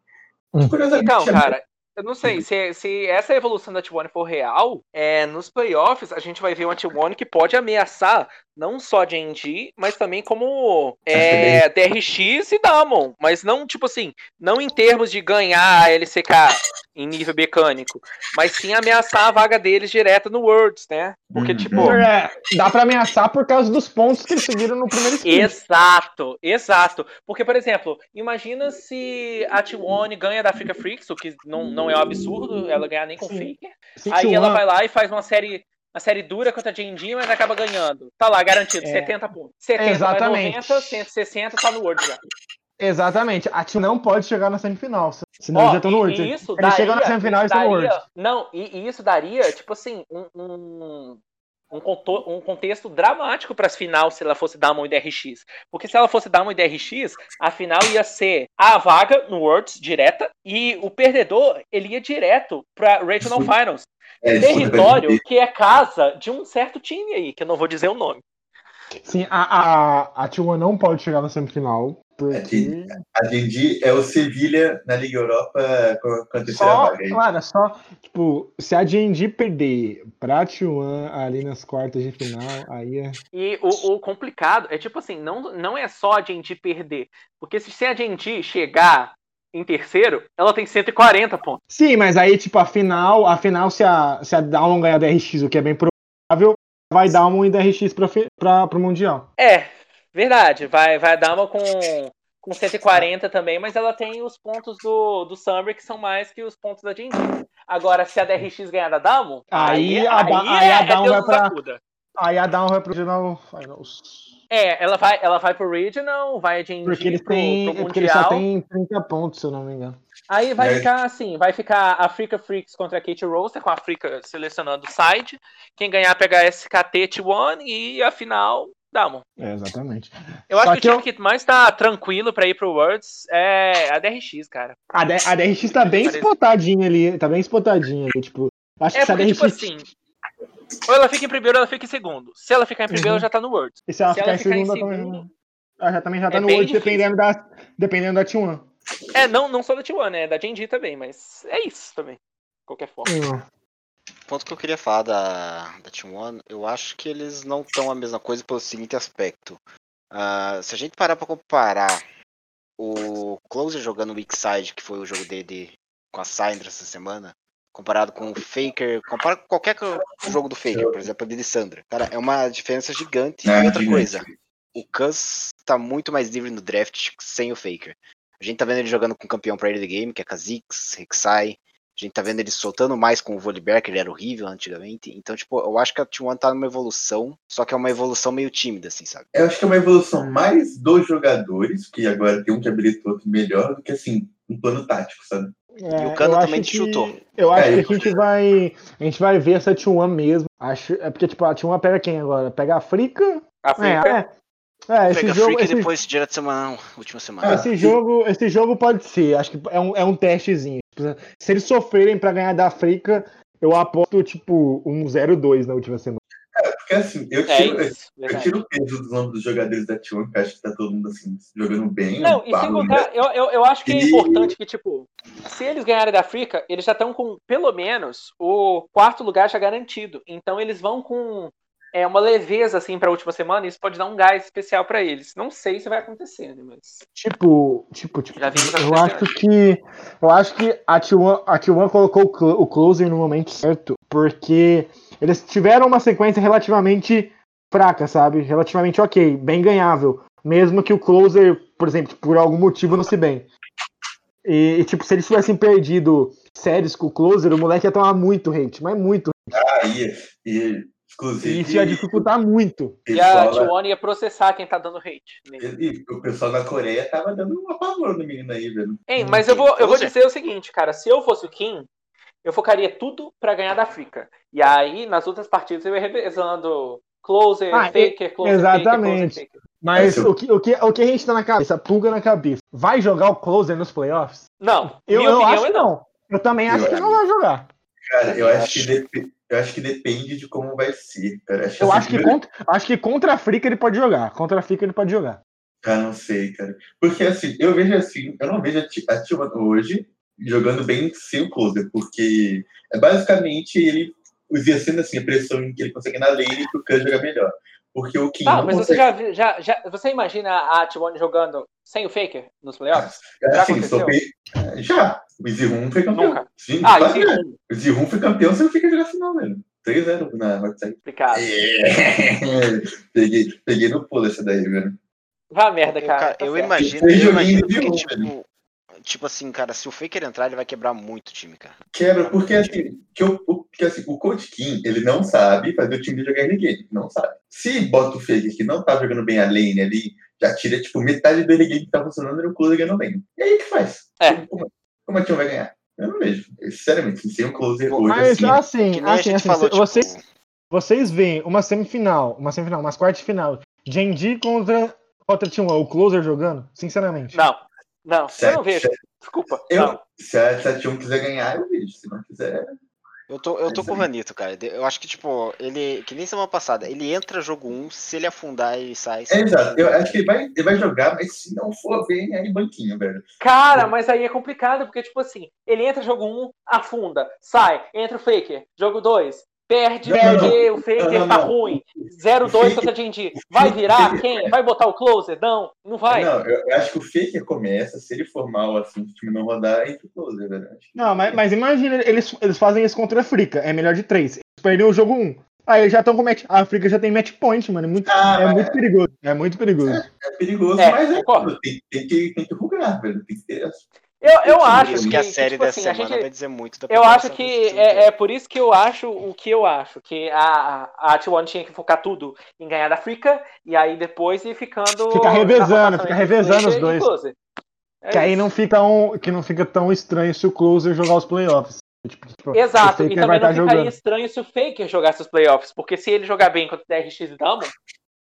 B: Então, cara, eu não sei, se, se essa evolução da T1 for real, é, nos playoffs a gente vai ver uma T1 que pode ameaçar não só a GNG, mas também como é, DRX e Damon. Mas não, tipo assim, não em termos de ganhar a LCK em nível mecânico, mas sim ameaçar a vaga deles direta no Worlds, né? Porque,
C: Uhum.
B: tipo.
A: É, dá pra ameaçar por causa dos pontos que eles seguiram no primeiro split.
B: Exato, exato. Porque, por exemplo, imagina se a T1 ganha da Africa Freaks, o que não, não é um absurdo, ela ganhar nem com
A: Sim.
B: Faker. Aí
A: T1
B: ela vai lá e faz uma série. Uma série dura contra a J&D, mas acaba ganhando. Tá lá, garantido,
A: É.
B: 70 pontos. 70
A: Exatamente.
B: mais 90, 160, tá no World já.
A: Exatamente. A T1 não pode chegar na semifinal. Senão
B: Ó,
A: eles já estão no
B: e-
A: Worlds.
B: e isso
A: Eles
B: daria-
A: chegam na semifinal e estão no
B: daria-
A: Worlds.
B: Não, e, e isso daria, tipo assim, um, um, um, um contexto dramático para as final se ela fosse Damon e DRX. Porque se ela fosse Damon e DRX, a final ia ser a vaga no Worlds direta e o perdedor ele ia direto para Regional. Finals.
C: É,
B: Território que é casa de um certo time aí, que eu não vou dizer o nome.
A: Sim, a, a, a T1 não pode chegar na semifinal. Porque
C: Aqui. A Genji é o Sevilha na Liga Europa com a com a terceira
A: só,
C: vaga.
A: claro, só, tipo, se a G&D perder pra T1 ali nas quartas de final, aí é...
B: E o, o complicado é tipo assim, não, não é só a gente perder. Porque se, se a gente chegar em terceiro, ela tem 140 pontos.
A: Sim, mas aí, tipo, a final, a final, se a, se a Down ganhar DRX, o que é bem provável, vai dar um DRX pra, fi- pra, pro Mundial.
B: É, verdade. Vai, vai dar uma com, com 140 também, mas ela tem os pontos do, do Summer que são mais que os pontos da Jinji. Agora, se a DRX ganhar da Damo,
A: Aí a Da- aí a Damo
B: Deus
A: vai pra-
B: acuda.
A: Aí a Down vai pro Regional Finals.
B: É, ela vai, ela vai pro Regional, vai a Jinji
A: Porque eles
B: pro,
A: têm.
B: pro
A: Porque eles só
B: Mundial.
A: têm 30 pontos, se eu não me engano.
B: Aí vai
C: É.
B: ficar assim, vai ficar a Africa Freaks contra a Kate Roster, com a Africa selecionando o side. Quem ganhar pega a SKT T1 e a final, Damon.
A: É, exatamente.
B: Eu acho
A: Só
B: que,
A: que
B: o time que mais tá tranquilo pra ir pro Worlds é a DRX, cara.
A: A, D- a DRX tá bem
B: Parece-
A: spotadinha ali. Tá bem spotadinha ali. Tipo, acho
B: É
A: que se a
B: porque,
A: DRX.
B: tipo assim, ou ela fica em primeiro ou ela fica em segundo. Se ela ficar em primeiro,
A: Uhum.
B: ela já tá no Worlds.
A: e se ela
B: se
A: ficar
B: ela
A: em
B: ficar em
A: segunda também.
B: segundo-
A: Ela já também já tá
B: É
A: no
B: bem
A: World,
B: difícil.
A: dependendo da, dependendo da T1.
B: É, não, não só da T1, né? Da Genji também, mas é isso também. De qualquer forma.
A: Hum.
D: ponto que eu queria falar da, da Team One, eu acho que eles não estão a mesma coisa pelo seguinte aspecto. Ah, se a gente parar pra comparar o Closer jogando Weak Side, que foi o jogo dele com a Syndra essa semana, comparado com o Faker, compara com qualquer jogo do Faker, por exemplo, a dele Sandra. Cara, é uma diferença gigante. E outra
C: gigante.
D: coisa, o Cuz tá muito mais livre no draft sem o Faker. A gente tá vendo ele jogando com o campeão pra ele game, que é Kha'Zix, Rek'Sai. A gente tá vendo ele soltando mais com o Volibear, que ele era horrível antigamente. Então, tipo, eu acho que a T1 tá numa evolução, só que é uma evolução meio tímida, assim, sabe?
C: Eu acho que é uma evolução mais dos jogadores, que agora tem um que habilita o outro melhor, do que assim, um plano tático, sabe?
A: É,
D: E o Kano
A: eu
D: também
A: acho
D: te
A: que-
D: chutou.
A: Eu acho
C: É,
A: que a gente vai. A gente vai ver essa T1 mesmo. Acho, é porque, tipo, a T1 pega quem agora? Pega a África?
B: África.
A: É, é. É, esse
D: Pega
A: jogo.
D: Freak
A: Esse,
D: depois direto semana, última semana.
C: Ah,
A: esse jogo, esse jogo pode ser. Acho que é um, é um testezinho. Se eles sofrerem pra ganhar da África, eu aposto, tipo, um 0-2 na última semana.
C: Porque assim, eu
B: É
C: tiro,
B: isso,
C: eu tiro o peso dos nomes dos jogadores da T1, que eu acho que tá todo mundo assim, jogando bem.
B: Não, e sem
C: Pablo,
B: contar, eu, eu, eu acho que é
C: E-
B: importante que, tipo, se eles ganharem da África, eles já estão com, pelo menos, o quarto lugar já garantido. Então eles vão com é, uma leveza, assim, pra última semana, e isso pode dar um gás especial pra eles. Não sei se vai acontecer, né, mas...
A: Tipo, tipo, tipo.
B: Já vimos
A: eu acho que. Eu acho que a T1, a T1 colocou o, cl- o closer no momento certo, porque eles tiveram uma sequência relativamente fraca, sabe? Relativamente ok, bem ganhável. Mesmo que o closer, por exemplo, por algum motivo não se bem. E, e, tipo, se eles tivessem perdido séries com o closer, o moleque ia tomar muito hate, mas muito.
C: Aí, e, inclusive,
A: E isso ia dificultar muito.
B: E a T1 ia processar quem tá dando hate.
C: e o pessoal da Coreia tava dando um apavor no menino aí, velho.
B: Hein, mas eu vou, eu vou dizer o seguinte, cara. Se eu fosse o Kim, eu focaria tudo pra ganhar da África. E aí, nas outras partidas, eu ia revezando closer,
A: Ah,
B: faker, closer,
A: exatamente.
B: faker, closer, faker.
A: Mas
C: É,
A: o, que, o, que, o que a gente tá na cabeça, pulga na cabeça, vai jogar o closer nos playoffs?
B: Não,
A: Eu,
B: minha
A: eu acho
B: é
A: que
B: não.
A: Eu também acho
C: Eu
A: que
C: acho.
A: não vai jogar.
C: Cara, eu acho, que eu acho que depende de como vai ser, cara. Acho
A: Eu
C: assim,
A: acho que,
C: primeiro-
A: contra, acho que contra a África ele pode jogar. Contra a África ele pode jogar.
C: Ah, não sei, cara. Porque assim, eu vejo assim, eu não vejo a Ti- a T1 hoje jogando bem sem o closer, porque é basicamente ele exercendo assim, a pressão que ele consegue na lane pro Khan jogar melhor. Porque o Kim
B: Ah, mas você
C: consegue.
B: já, viu- já, já. Você imagina a T1 jogando sem o faker nos playoffs? Já
C: assim,
B: aconteceu?
C: sobre- Já. O Room foi campeão.
B: Nunca.
C: Sim,
B: Ah, isso
C: é. O Room foi campeão, você não fica jogando final, velho. 3-0 na WhatsApp.
B: Complicado.
C: É. *laughs* peguei, peguei no pulo essa daí, velho.
B: Vá merda,
D: Eu,
B: cara. Tá
D: eu
B: certo.
D: imagino, eu imagino
C: de
D: que, tipo, tipo assim, cara, se o Faker entrar, ele vai quebrar muito o time, cara.
C: Quebra, porque assim, que o, o, que, assim, o Coach King, ele não sabe fazer o time jogar ninguém. Não sabe. Se bota o Faker que não tá jogando bem a lane ali, já tira, tipo, metade do game que tá funcionando e o closer ganhando bem. E aí o que faz?
B: É.
C: Como, é que um vai ganhar? Eu não vejo. Sinceramente, sem um closer hoje
A: Mas
C: assim,
A: assim, assim,
D: gente
A: assim,
D: falou, tipo,
A: vocês, vocês veem uma semifinal, uma semifinal, umas quartas de final, Genji contra, contra T1, o closer jogando, sinceramente.
B: Não, não, eu
C: Certo,
B: não vejo. Desculpa.
C: Eu,
B: Não.
C: se a a T1 quiser ganhar, eu vejo. Se não quiser.
D: Eu tô, eu tô com o Vanito, cara. Eu acho que, tipo, ele. Que nem semana passada, ele entra jogo 1, se ele afundar e sai.
C: É exato. Eu acho que ele vai, ele vai jogar, mas se não for bem, aí banquinho, velho.
B: Cara, mas aí é complicado, porque, tipo assim, ele entra jogo 1, afunda, sai, entra o Faker, jogo 2, perde,
C: Não,
B: porque
C: não,
B: o Faker
C: não, não,
B: tá
C: não.
B: ruim, 0-2
C: Faker-
B: contra Genji. Vai virar *laughs* quem? Vai botar o closer? Não, não vai.
C: Não, eu eu acho que o Faker começa, se ele for mal, assim, o time não rodar, entra o closer, velho. Acho que-
A: Não, mas, mas imagina, eles, eles fazem isso contra a África, é melhor de três. Eles perderam o jogo 1. Aí eles já estão com match. A África já tem match point, mano. É muito,
C: Ah,
A: é muito perigoso. É muito perigoso.
C: É perigoso,
B: É,
C: mas é tem, tem, que, tem que rugar, velho. Tem que ter.
B: Eu, eu acho que,
D: que a série
B: tipo
D: dessa
B: assim, a
D: semana
B: gente,
D: vai dizer muito da
B: Eu acho que é, é por isso que eu acho o que eu acho, que a, a T1 tinha que focar tudo em ganhar da África e aí depois ir ficando.
A: Fica revezando, fica revezando os dois.
B: É
A: que aí não fica, um, que não fica tão estranho se o closer jogar os playoffs. Tipo, tipo,
B: Exato, e também
A: vai
B: não
A: estar
B: ficaria
A: jogando.
B: estranho se o Faker jogasse os playoffs, porque se ele jogar bem contra o DRX e Damon,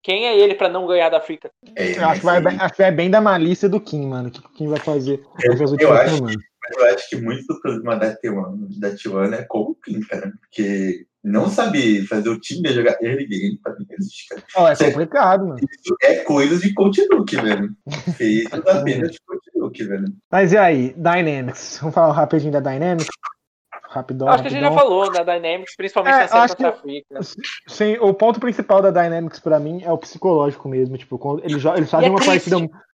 B: quem é ele pra não ganhar da África?
C: É,
A: Eu acho que, vai, acho que é bem da malícia do Kim, mano. O que o Kim vai fazer?
C: Eu-
A: Vai fazer o
C: eu
A: time
C: acho
A: mano.
C: eu acho que muito do problema da T1, da T1 é com o Kim, cara. Porque não saber fazer o time jogar early game pra mim existe, cara.
A: Ó, é complicado, mano.
C: Isso é coisa de coach Duke, velho. Feito apenas *laughs* de coach Duke, velho.
A: Mas e aí, Dynamics? Vamos falar rapidinho da Dynamics? Rapidão.
B: Eu acho que a gente já
A: rapidão.
B: falou da Dynamics, principalmente
A: É,
B: na série contra África.
A: Sim, o ponto principal da Dynamics pra mim é o psicológico mesmo. Tipo, quando eles, eles fazem
B: é
A: uma
B: triste.
A: partida.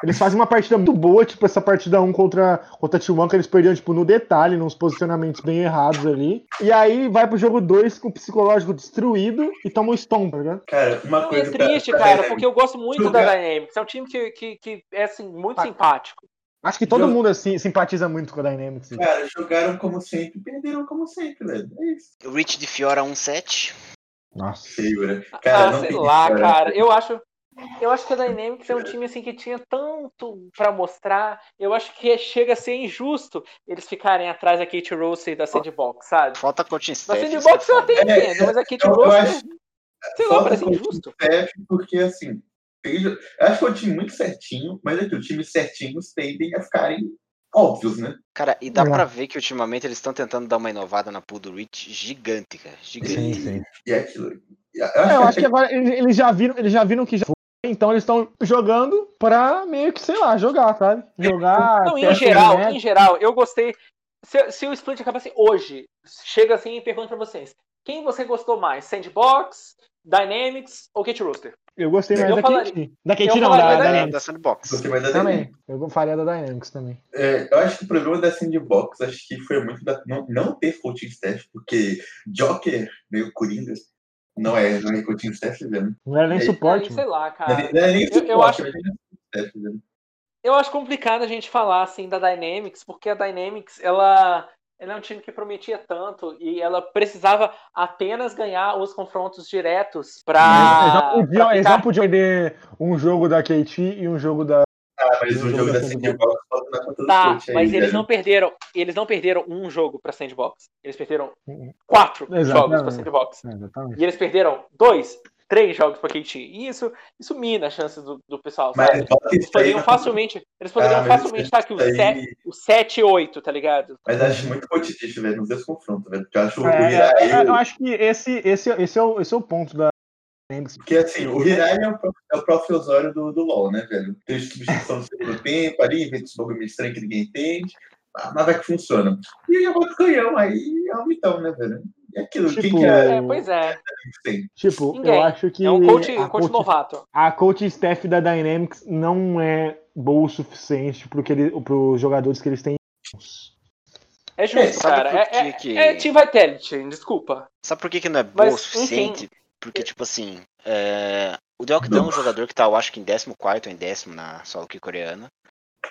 A: Eles fazem uma partida muito boa, tipo essa partida 1 contra, contra a T1, que eles perderam, tipo, no detalhe, nos posicionamentos bem errados ali. E aí vai pro jogo 2 com o psicológico destruído e toma um stone, tá ligado?
C: Cara, uma
B: e
C: coisa.
B: é triste,
C: pra-
B: cara, porque eu gosto muito da Dynamics. É um time que, que, que é assim, muito simpático.
A: Acho que todo
C: Jogo-
A: mundo assim simpatiza muito com a Dynamics.
C: Cara, jogaram como sempre, perderam como sempre, velho. É isso.
D: O Rich de Fiora 1-7.
A: Nossa.
C: Feiura. Cara,
B: ah,
C: não
B: sei lá,
C: cara.
B: cara. Eu acho. Eu acho que a Dynamics é um time assim que tinha tanto pra mostrar. Eu acho que chega a ser injusto eles ficarem atrás da Kate Rose e da Sandbox, sabe?
D: Falta coaching staff. isso
B: Sandbox eu até.
C: É,
B: entendo, mas a Kate
C: eu
B: Rose.
C: acho-
B: Sei lá, parece injusto.
C: staff, porque assim. Acho que foi um time muito certinho, mas é que os times certinhos tendem a ficarem óbvios, né?
D: Cara, e dá
A: É.
D: pra ver que ultimamente eles estão tentando dar uma inovada na pool do Rich gigante, cara. Gigante.
A: Sim, sim.
C: E é aquilo. Eu
A: É, eu
C: acho
A: acho que agora eles já viram, eles já viram que já foi, então eles estão jogando pra meio que, sei lá, jogar, sabe? Jogar.
B: Não, em geral,
A: internet.
B: em geral, eu gostei. Se, se o split acabasse hoje, chega assim e pergunta pra vocês: quem você gostou mais? Sandbox, Dynamics ou Kate Rooster?
A: Eu gostei mais
B: Eu
A: da
B: falaria-.
A: Da Kate
B: eu
A: não, da,
B: da
A: da
D: Da,
A: Dynamics.
D: da Sandbox.
C: Você vai dar
A: Também. Eu faria da Dynamics também.
C: É, eu acho que o problema da Sandbox acho que foi muito da, não, não ter coaching staff, porque Joker, meio Coringa, não é, não é coaching staff, velho.
A: Não era nem
C: É,
A: suporte, mano.
B: sei lá,
C: Não
B: cara.
C: não é nem
B: eu
C: suporte,
B: acho-
C: mas é coaching staff, velho.
B: Eu acho complicado a gente falar assim da Dynamics, porque a Dynamics ela, ela é um time que prometia tanto e ela precisava apenas ganhar os confrontos diretos pra.
A: Eles não podiam, eles não perder um jogo da KT e um jogo da.
C: Ah, mas o
A: jogo da Sandbox.
B: Tá,
C: aí,
B: mas eles
C: velho.
B: não perderam. Eles não perderam um jogo pra Sandbox. Eles perderam
A: Uhum.
B: quatro
A: Exatamente.
B: jogos pra Sandbox.
A: Exatamente.
B: E eles perderam dois, três jogos pra KT. E isso, isso mina a chance do, do pessoal,
C: Mas
B: sabe? Eles poderiam facilmente. Eles poderiam
C: Ah,
B: facilmente estar aqui o,
C: isso aí-
B: 7, o 7 e 8, tá ligado?
C: Mas acho muito cotidiano, velho, nos dois confrontos, velho. Porque eu acho o
A: É,
C: Hirai.
A: é, é, eu acho que esse, esse, esse, é, o, esse é o ponto da.
C: Porque assim, o Hirai é o, é o próprio Osório do, do LoL, né, velho? Tem substituição no segundo tempo ali, inventa esse bagulho meio estranho que ninguém entende. Mas vai que funciona. E aí o outro canhão, aí é um mitão, né, velho? E aquilo, quem
A: Tipo,
C: que é
B: É, pois é.
A: Tipo,
B: Ninguém.
A: eu acho que
B: É um coach,
A: a,
B: coach
A: coach,
B: novato.
A: a coach staff da Dynamics não é boa o suficiente ele, pros jogadores que eles têm.
B: É justo,
D: Sabe
B: cara. É,
D: que
B: é,
D: que-
B: é Team Vitality, desculpa.
D: Sabe por que, que não é bom
B: Mas,
D: o suficiente?
B: enfim.
D: Porque, tipo assim, é... o Deokdan é um jogador que tá, eu acho que em 14 ou em décimo na solo que coreana.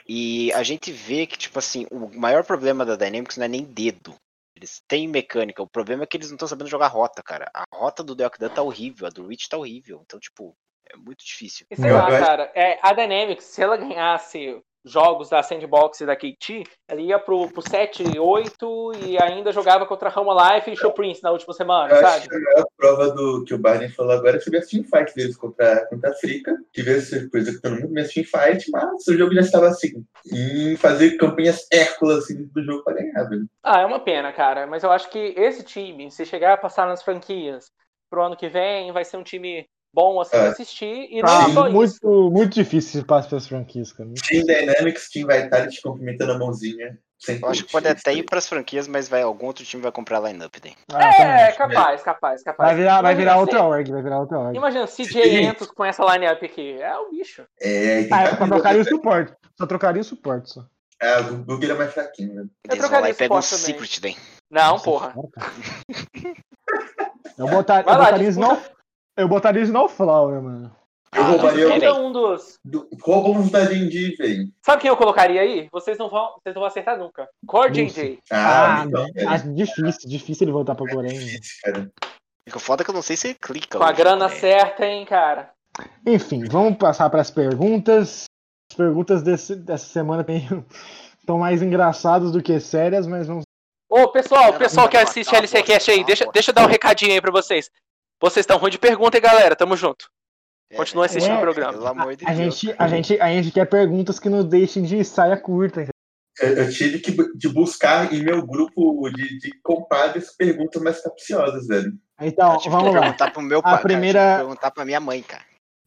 D: E a gente vê que, tipo assim, o maior problema da Dynamics não é nem dedo. Eles têm mecânica. O problema é que eles não estão sabendo jogar rota, cara. A rota do Deokdan tá horrível, a do Rich tá horrível. Então, tipo, é muito difícil.
B: E sei lá, cara, é, a Dynamics, se ela ganhasse jogos da Sandbox e da KT, ela ia pro, pro 7, 8 e ainda jogava contra Rama Life e Show Prince na última semana,
C: Eu acho
B: sabe?
C: que a prova do que o Barney falou agora é sobre a teamfight deles contra, contra a África, que veio ser coisa que todo mundo minha teamfight, mas o jogo já estava assim, em fazer campanhas Hércules assim, do jogo para ganhar, velho.
B: Ah, é uma pena, cara, mas eu acho que esse time, se chegar a passar nas franquias pro ano que vem, vai ser um time bom assim
C: É.
B: assistir e não
A: Ah,
B: só isso.
A: muito, muito difícil esse passo pelas franquias, cara.
C: Team Dynamics, Team Vitality cumprimentando a mãozinha. sem
D: Eu acho que pode
C: é
D: até ir pras franquias, mas vai, algum outro time vai comprar a lineup daí.
A: Ah,
B: É, capaz, capaz, capaz.
A: Vai virar, vai virar outra org, vai virar outra org.
B: Imagina, CJ Entos com essa lineup aqui. É o bicho.
C: É,
A: Ah, eu
C: que-
A: só trocaria o suporte. Só trocaria o suporte, só.
C: Ah, o Google é mais fraquinho, né?
D: Eles vão
B: trocaria
D: lá e
B: esse
D: pegam um
B: suporte também.
D: Secret daí.
B: Não,
A: Nossa
B: porra.
A: cara. *laughs* Eu, botar, eu botaria Snow, eu botaria Snowflower, mano.
C: Eu
D: Ah,
C: roubaria.
B: Cada um dos.
C: do- Roubamos da velho.
B: Sabe quem eu colocaria aí? Vocês não vão, vocês não vão acertar nunca. Core JJ.
C: Ah,
A: Ah,
C: então,
A: acho difícil, difícil ele voltar pra Coreia. mano.
C: Difícil, cara.
D: Fica foda que eu não sei se ele clica.
B: Com a
D: hoje,
B: grana
D: né?
B: certa, hein, cara.
A: Enfim, vamos passar para as perguntas. As perguntas desse, dessa semana estão *laughs* mais engraçadas do que sérias, mas vamos.
B: Ô, pessoal, pessoal que assiste
D: não,
B: LCcast aí, deixa, deixa eu dar um recadinho aí pra vocês. Vocês estão ruim de pergunta, hein, galera? Tamo junto.
D: É,
B: Continua
D: velho.
B: assistindo
A: É,
B: o programa.
D: Pelo amor de
A: A
D: Deus.
A: gente, a, gente, a gente quer perguntas que nos deixem de saia curta.
C: Eu, eu tive que de buscar em meu grupo de, de compadres perguntas mais capciosas, velho.
A: Então,
D: Eu tive que
A: vamos lá.
D: perguntar pro meu
A: A
D: pai, cara,
A: primeira-
D: tive que perguntar pra minha mãe, cara.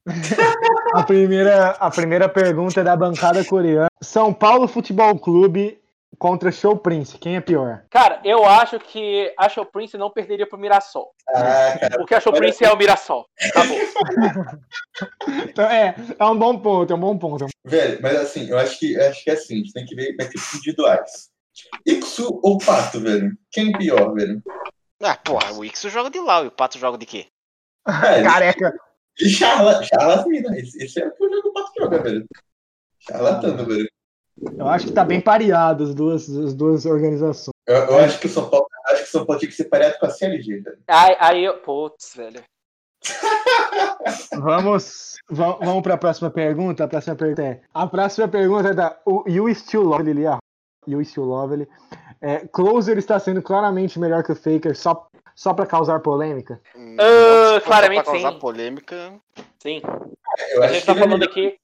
D: *laughs*
A: A primeira, a primeira pergunta é da bancada coreana. São Paulo Futebol Clube contra Show Prince. Quem é pior?
B: Cara, eu acho que a Show Prince não perderia pro Mirassol.
C: Ah, cara,
B: Porque a Show Prince é o Mirassol. Acabou. *laughs*
A: Então, é, é um bom ponto, é um bom ponto.
C: velho, mas assim, eu acho que, eu acho que é assim, a gente tem que ver metrics individuais. Ixo ou Pato, velho? Quem é pior, velho?
D: Ah, porra, o Ixo joga de lá e o Pato joga de quê?
C: É,
A: Careca.
C: E charla, charlatina. Esse, esse é o que o jogo do Pato joga, velho. Charlatano, velho.
A: Eu acho que tá bem pareado as duas, as duas organizações.
C: Eu, eu acho que o São Paulo, acho que o São Paulo tinha que ser pareado com a CLG.
B: Aí, aí eu. Putz, velho.
A: Vamos, va- vamos para a próxima pergunta. A próxima pergunta é: a próxima pergunta é da o You Still Love ele, You Still Love ele. É, Closer está sendo claramente melhor que o Faker só só para causar polêmica.
D: For
B: claramente
D: pra causar
B: sim.
D: polêmica.
B: Sim.
C: Eu
B: A gente tá
C: ele é
B: falando
C: melhor.
B: aqui.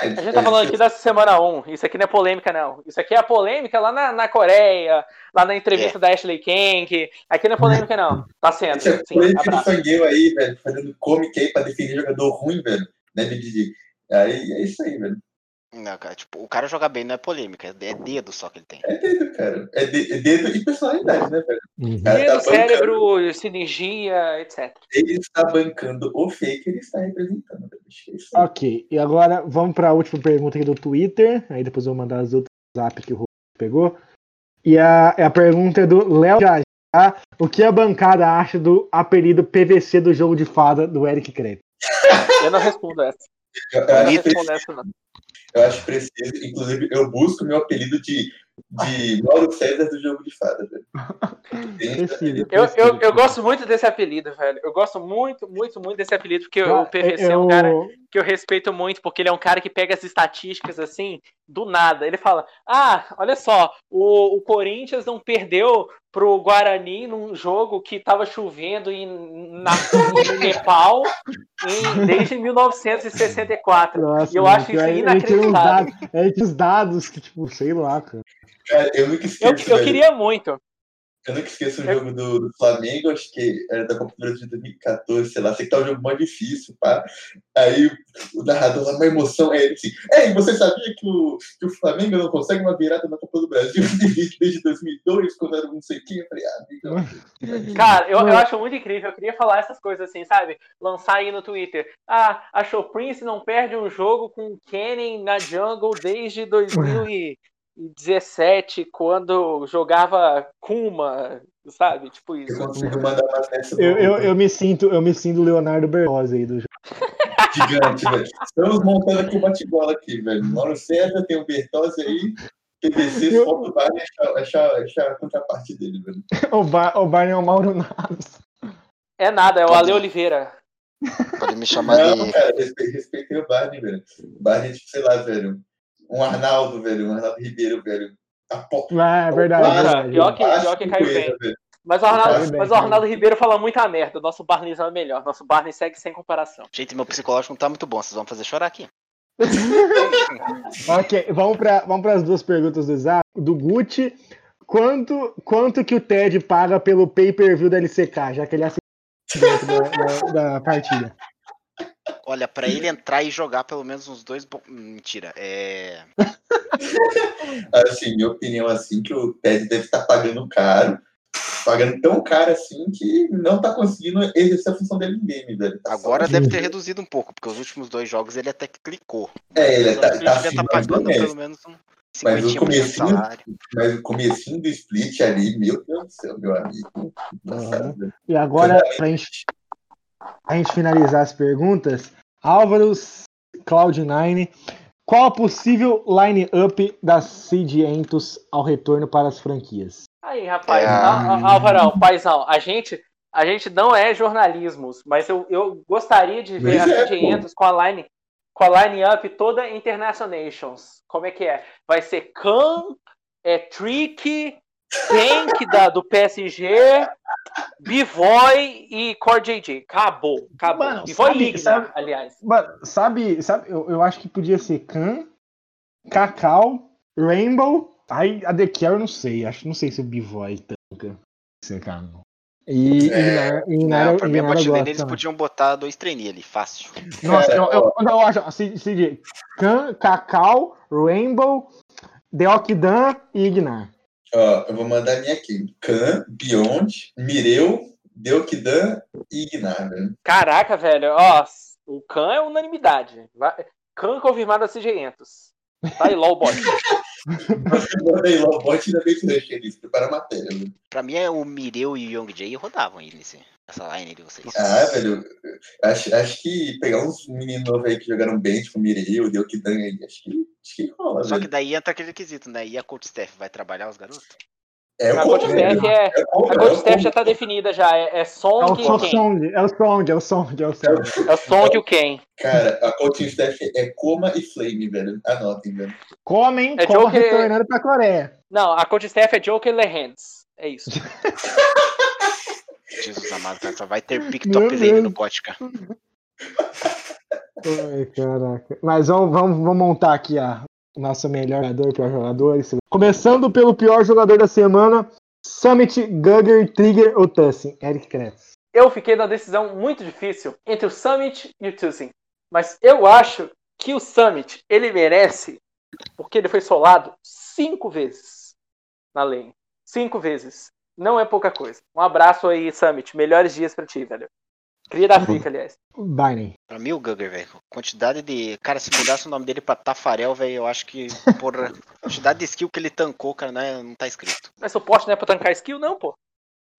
C: É,
B: A gente
C: é,
B: tá falando aqui da semana 1. Isso aqui não é polêmica, não. Isso aqui é a polêmica lá na, na Coreia, lá na entrevista da Ashley Kang. Aqui não é polêmica, não. Tá sendo.
C: É
B: Sim,
C: polêmica
B: abraço.
C: fangueiro aí, velho, fazendo comic aí pra defender jogador ruim, velho. Né? Aí é isso aí, velho.
D: Não, cara, tipo, o cara jogar bem não é polêmica, é dedo só que ele tem.
C: É dedo, cara. É, de- é dedo e personalidade, né, velho? Cara,
B: Dedo,
C: tá bancando,
B: cérebro, sinergia, etc.
C: ele está bancando o fake, ele está representando. é.
A: Ok, e agora vamos para a última pergunta aqui do Twitter. Aí depois eu vou mandar as outras zap que o Rodrigo pegou. E a, a pergunta é do Léo Jajá. O que a bancada acha do apelido PVC do jogo de fada do Eric Crepe?
B: Eu não respondo essa.
C: Eu, eu acho,
B: respondo essa, não.
C: eu acho preciso, inclusive, eu busco meu apelido de, de Mauro César do jogo de fada, velho. *laughs*
A: Preciso.
B: Eu, eu, eu gosto muito desse apelido, velho. Eu gosto muito, muito, muito desse apelido, porque o PVC é um cara que eu respeito muito, porque ele é um cara que pega as estatísticas assim, do nada. Ele fala: Ah, olha só, o, o Corinthians não perdeu pro Guarani num jogo que tava chovendo em, na, em *laughs* Nepal em- desde 1964.
A: Nossa,
B: E eu
A: mano,
B: acho isso
A: aí uns
B: inacreditável.
A: dados, ele tem uns dados que, tipo, sei lá, cara.
C: Cara, eu nunca
B: Eu,
C: esqueço,
B: eu
C: velho.
B: queria muito.
C: Eu nunca esqueço
B: Eu-
C: jogo do, do Flamengo, acho que era da Copa do Brasil de 2014, sei lá, sei que tá um jogo mais difícil, pá. Aí o narrador lá, uma emoção, é ele assim, Ei, você sabia que o, que o Flamengo não consegue uma virada na Copa do Brasil *laughs* desde, desde 2002, quando era não sei quem? Eu falei, ah, amigo. *laughs*
B: Cara, eu, eu acho muito incrível. Eu queria falar essas coisas assim, sabe? Lançar aí no Twitter. Ah, a Show Prince não perde um jogo com o Kenny na jungle desde 2000 e 2017, quando jogava Kuma, sabe? Tipo isso.
C: Eu consigo mandar uma dessa
A: Eu,
C: do-
A: eu, eu me sinto, eu me sinto Leonardo Berlozzi aí do jogo.
C: gigante, velho. Estamos montando aqui o bate-bola aqui, velho. Mauro César, tem o Bertozzi aí, PVC,
A: Eu-
C: solta o Barney, achar, achar, achar a contraparte dele, velho. *laughs*
A: O, Bar, o Barney é o Mauro Naves.
B: É nada, é o Ale Oliveira.
D: Pode me chamar
C: Não,
D: de.
C: cara, respe- respeitei o Barney, velho. O Barney, tipo, sei lá, velho. Um Arnaldo, velho. Um Arnaldo Ribeiro, velho. A
A: Ah, é verdade.
B: Cara,
A: é verdade.
B: pior que- que caiu bem.
C: velho.
B: Mas o Arnaldo, mas o Arnaldo Ribeiro fala muita merda. O nosso Barney é melhor. Nosso Barney segue sem comparação.
D: Gente, meu psicológico não tá muito bom, vocês vão fazer chorar aqui. *laughs*
A: Ok, vamos para vamos as duas perguntas do Zap. Do Gucci. Quanto, quanto que o Ted paga pelo pay-per-view da LCK, já que ele assiste *laughs* da, da- da partida?
D: Olha, pra ele entrar e jogar pelo menos uns dois. bo- Mentira, é. *laughs*
C: Assim, minha opinião, assim, que o Ted deve estar pagando caro. Pagando tão caro assim que não tá conseguindo exercer a função dele no game, velho. Tá
D: Agora deve ter reduzido um pouco, porque os últimos dois jogos ele até que clicou.
C: É, ele tá, tá
D: ele estar
C: do
D: pagando pelo menos um
C: Mas o
D: 50% de
C: comecinho-
D: salário.
C: Mas o comecinho do split ali, meu Deus do céu, meu amigo. Velho.
A: E agora, pra gente, a gente finalizar as perguntas, Álvaro Cloud9, qual a possível line-up das Sedientos ao retorno para as franquias?
B: Aí, rapaz,
D: É.
B: Á- Á- Álvarão, paizão, a gente, a gente não é jornalismos, mas eu, eu gostaria de ver
C: Mas
B: a
C: é,
B: Sedientos com a line com a line-up toda Internationations. Como é que é? Vai ser Khan, é Trick, Tank da, do PSG, B-Voy e Core JJ. Acabou, acabou.
A: Mano,
B: B-Voy
A: sabe-
B: Ligna,
A: sabe-
B: aliás.
A: Mano, sabe, sabe eu, eu acho que podia ser Khan, Cacau, Rainbow, aí a The Care eu não sei, acho não sei se o B-Boy tanca. Esse cara não. E,
C: É.
A: e Inar- e Inar-
D: Não, pra
A: e
D: mim, a podiam botar dois treininhos ali, fácil.
A: Nossa,
C: Cara,
A: eu, eu, eu acho, se, se, Khan, Cacau, Rainbow, Deokdan e Ignar.
C: Ó, eu vou mandar a minha aqui. Khan, Beyond, Mireu, Deokidan e Ignar, velho.
B: Caraca, velho, ó, o Khan é unanimidade. Vai- Khan confirmado a Sedientos. Tá aí, LOL bot.
C: O bot ainda bem que eu deixei eles. Prepara a matéria, velho.
D: Pra mim, é o Mireu e o Young Jay rodavam aí nessa line de vocês.
C: Ah, velho, acho, acho que pegar uns meninos novos aí que jogaram bem, tipo Mireu, Deokidan aí, acho que, acho que rola,
D: Só que
C: velho.
D: daí entra aquele requisito, né? E a Coach Steph vai trabalhar os garotos?
C: É
B: A
C: o
B: Coach. Steph é,
C: É o
B: a
C: é
B: Coach
C: o
B: Steph já tá definida já. É, é
A: É o
B: Song
A: Song,
B: e Ken.
A: é o Song, é o Song, é o Song.
B: É o Song e o Ken.
C: Cara, a coaching staff é Coma e Flame, velho. Anotem, velho.
A: Comem,
B: É
A: como
B: Joker-
A: retornando pra Coreia.
B: Não, a Coach Steph é Joker Lehands. É isso. *laughs*
D: Jesus amado, cara, só vai ter pick
A: Meu
D: top lane
A: Deus.
D: no cara.
A: Ai, caraca. Mas vamos, vamos, vamos montar aqui a nossa melhor jogador, pior jogador. Começando pelo pior jogador da semana, Summit, Gugger, Trigger ou Tussin? Eric Kretz.
B: Eu fiquei na decisão muito difícil entre o Summit e o Tucson. Mas eu acho que o Summit, ele merece, porque ele foi solado cinco vezes na lane. Cinco vezes. Não é pouca coisa. Um abraço aí, Summit. Melhores dias pra ti, velho. Cria da África, aliás.
A: Barney.
D: Pra mim, o Gugger, velho. Quantidade de. Cara, se mudasse o nome dele pra Tafarel, velho, eu acho que. Porra. Quantidade de skill que ele tancou, cara, não, é- não tá escrito.
B: Mas suporte não é pra tancar skill, não, pô.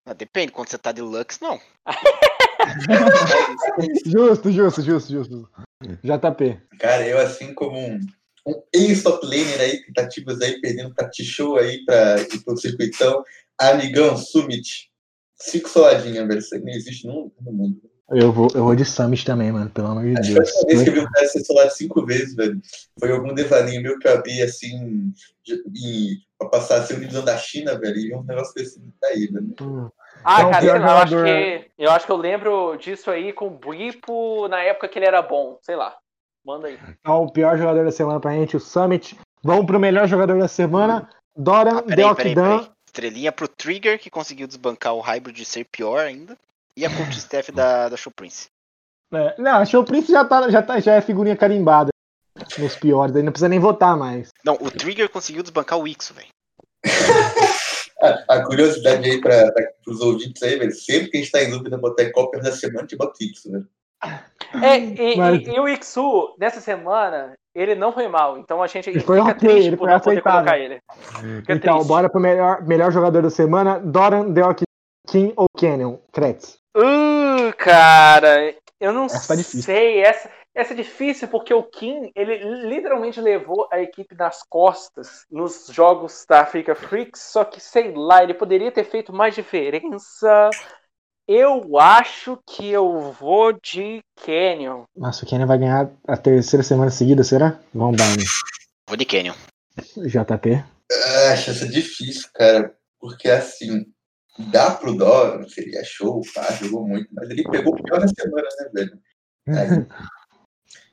D: Ah, depende, quando você tá de Lux, não. *laughs*
A: Justo, justo, justo, justo. JP.
C: Cara, eu assim como um, um ex-top laner aí, tentativas aí, perdendo pra T-Show aí pra ir pro circuitão. Amigão, Summit. Cinco soladinhas, velho. Isso aí não existe no, no mundo.
A: Eu vou, eu vou de Summit também, mano, pelo amor de
C: Acho que a
A: Deus.
C: última vez que eu vi um cara ser solado cinco vezes, velho, foi algum devaneio meu que eu abri assim, de- e, pra passar a segunda divisão da China, velho, e um negócio desse daí, velho.
B: Ah,
A: Não,
B: cara, eu acho, que, eu acho que eu lembro disso aí com o Bripo na época que ele era bom. Sei lá. Manda aí.
A: Então, o pior jogador da semana pra gente, o Summit. Vamos pro melhor jogador da semana, Doran
D: Ah, peraí, peraí,
A: Deokdan.
D: Estrelinha pro Trigger, que conseguiu desbancar o Hybrid de ser pior ainda. E a Coach *laughs* Steph da, da Show Prince.
A: É, não, que o Prince já, tá, já, tá, já é figurinha carimbada nos piores, aí não precisa nem votar mais.
D: Não, o Trigger conseguiu desbancar o Ixo, velho. *laughs*
C: A, a curiosidade aí para os ouvintes aí, velho, sempre que a gente tá em dúvida botar pior da semana, a gente bota isso, velho.
B: É, e,
A: Mas-
B: e- e o Iksu, nessa semana, ele não foi mal. Então a gente
A: Ele foi
B: fica
A: ok,
B: triste
A: ele
B: por
A: foi
B: não poder
A: aceitável.
B: colocar ele.
A: Então,
B: triste.
A: bora pro melhor, melhor jogador da semana. Doran, Deok, Kim ou Canyon? Kretz.
B: Uh, cara, eu não
A: Essa tá difícil.
B: sei. Essa, essa é difícil porque o Kim, ele literalmente levou a equipe nas costas nos jogos da Africa Freaks, só que sei lá, ele poderia ter feito mais diferença. Eu acho que eu vou de Canyon.
A: Nossa, o Canyon vai ganhar a terceira semana seguida, será? Vamos dar
D: Vou de Canyon.
A: JP.
C: Ah, Acho essa difícil, cara. Porque assim, dá pro Dó, seria show, pá, jogou muito, mas ele pegou o pior da semana, né, velho? *laughs*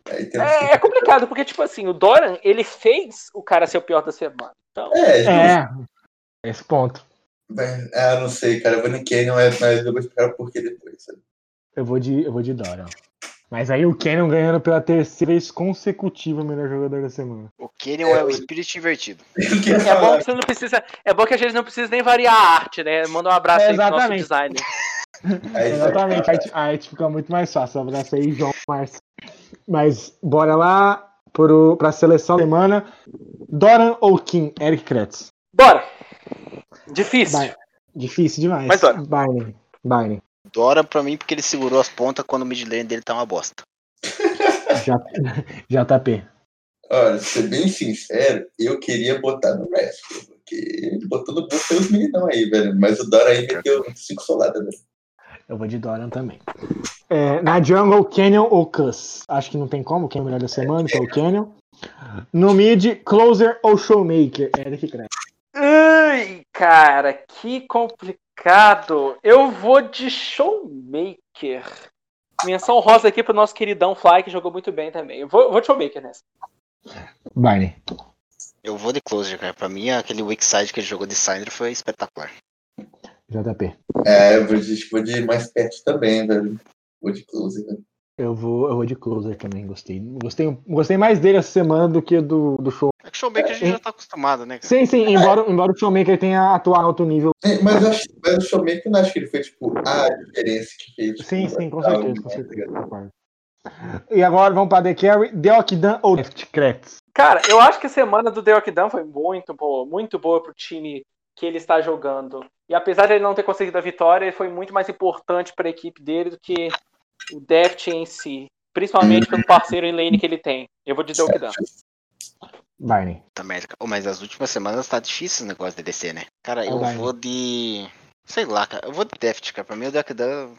C: Aí,
B: É, é complicado, porque, tipo assim, o Doran, ele fez o cara ser o pior da semana. Então,
C: É.
A: É, esse ponto.
C: Mas, ah, não sei, cara. Eu vou no Canyon, mas eu vou esperar o porquê depois. Sabe?
A: Eu vou de, eu vou de Doran. Mas aí o Canyon ganhando pela terceira vez consecutiva o melhor jogador da semana.
D: O Canyon é, o espírito invertido. *laughs*
B: É bom que você não precisa. É bom que a gente não precisa nem variar a arte, né? Manda um abraço
A: É,
B: aí pro nosso
A: exatamente.
B: designer. *laughs*
C: Aí,
A: Exatamente, a arte, a arte fica muito mais fácil. Abraço aí, João Márcio. Mas bora lá pro, pra seleção da semana. Doran ou Kim? Eric Kretz.
B: Bora! Difícil.
A: Difícil demais.
B: Mas Doran.
A: Barney. Barney.
D: Dora pra mim porque ele segurou as pontas quando o mid lane dele tá uma bosta. *laughs*
A: JP.
C: Olha, ser bem sincero, eu queria botar no Wrestler, porque ele botou no bolso pelos meninão aí, velho. Mas o Dora aí meteu cinco soladas, velho.
A: Eu vou de Doran também. É, na Jungle, Canyon ou Cuss? Acho que não tem como, quem é o melhor da semana, então é o Canyon. No mid, Closer ou Showmaker? Eric Kretz.
B: Ai, cara, que complicado. Eu vou de Showmaker. Menção rosa aqui pro nosso queridão Fly, que jogou muito bem também. Eu vou, vou de Showmaker nessa.
A: Barney.
D: Eu vou de Closer, cara. Pra mim, aquele weak side que ele jogou de Syndra foi espetacular.
A: JP.
C: É, eu vou de, vou de mais perto também, velho. Vou de close, velho.
A: Eu vou, eu vou de Closer também, gostei. Gostei, gostei mais dele essa semana do que do, do show.
D: É que o Showmaker a gente já tá acostumado, né?
A: Sim, sim, embora, embora o Showmaker tenha atuado em alto nível.
C: É, Mas, acho, mas o Showmaker eu não acho que ele foi, tipo, a diferença que fez. Tipo,
A: Sim, sim, com certeza, com
C: né,
A: certeza. concordo. E agora vamos para The Carry, Deokdan ou Deft Kretz?
B: Cara, eu acho que a semana do Deokdan foi muito boa, muito boa pro time que ele está jogando. E apesar de ele não ter conseguido a vitória, ele foi muito mais importante para a equipe dele do que o Deft em si. Principalmente pelo parceiro em lane que ele tem. Eu vou de Deokdan.
A: Barney.
D: Puta merda. cara. Ô, mas as últimas semanas tá difícil o negócio de DC, né? Cara, eu
A: vai.
D: vou de. Sei lá, cara. Eu vou de Deft, cara. Pra mim o Deckdan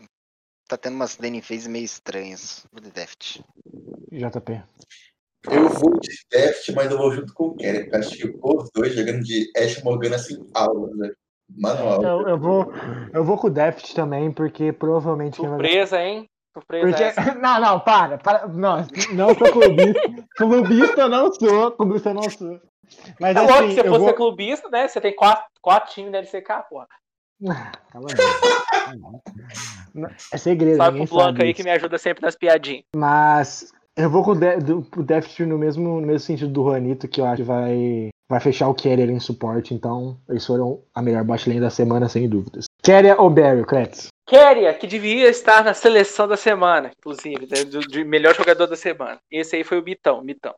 D: tá tendo umas laning phases meio estranhas. Vou de Deft.
A: JP.
C: Eu vou de Deft, mas eu vou junto com o Kerry. porque Acho que os dois jogando de Ash Morgana assim, aula, velho. Manual.
A: Eu, eu, vou, eu vou com o Deft também, porque provavelmente quem vai
B: Surpresa, hein? Surpresa
A: Porque...
B: essa. *laughs*
A: Não, não, para. para. Não, não sou clubista. *laughs* clubista não sou. Clubista não sou. Mas
B: É
A: assim,
B: lógico que se você
A: eu
B: fosse
A: vou...
B: clubista, né? Você tem quatro, quatro times da LCK, porra.
A: Cala a boca. *laughs* É segredo, ninguém
B: pro Blanca
A: sabe
B: aí que me ajuda sempre nas piadinhas.
A: Mas eu vou com o, de, do, o Deft no mesmo, no mesmo sentido do Juanito, que eu acho que vai, vai fechar o Carrier em suporte. Então, eles foram a melhor bot lane da semana, sem dúvidas. Carrier ou Barry, Kretz?
B: Keria, que devia estar na seleção da semana, inclusive, né, do, de melhor jogador da semana. Esse aí foi o Bitão, Bitão.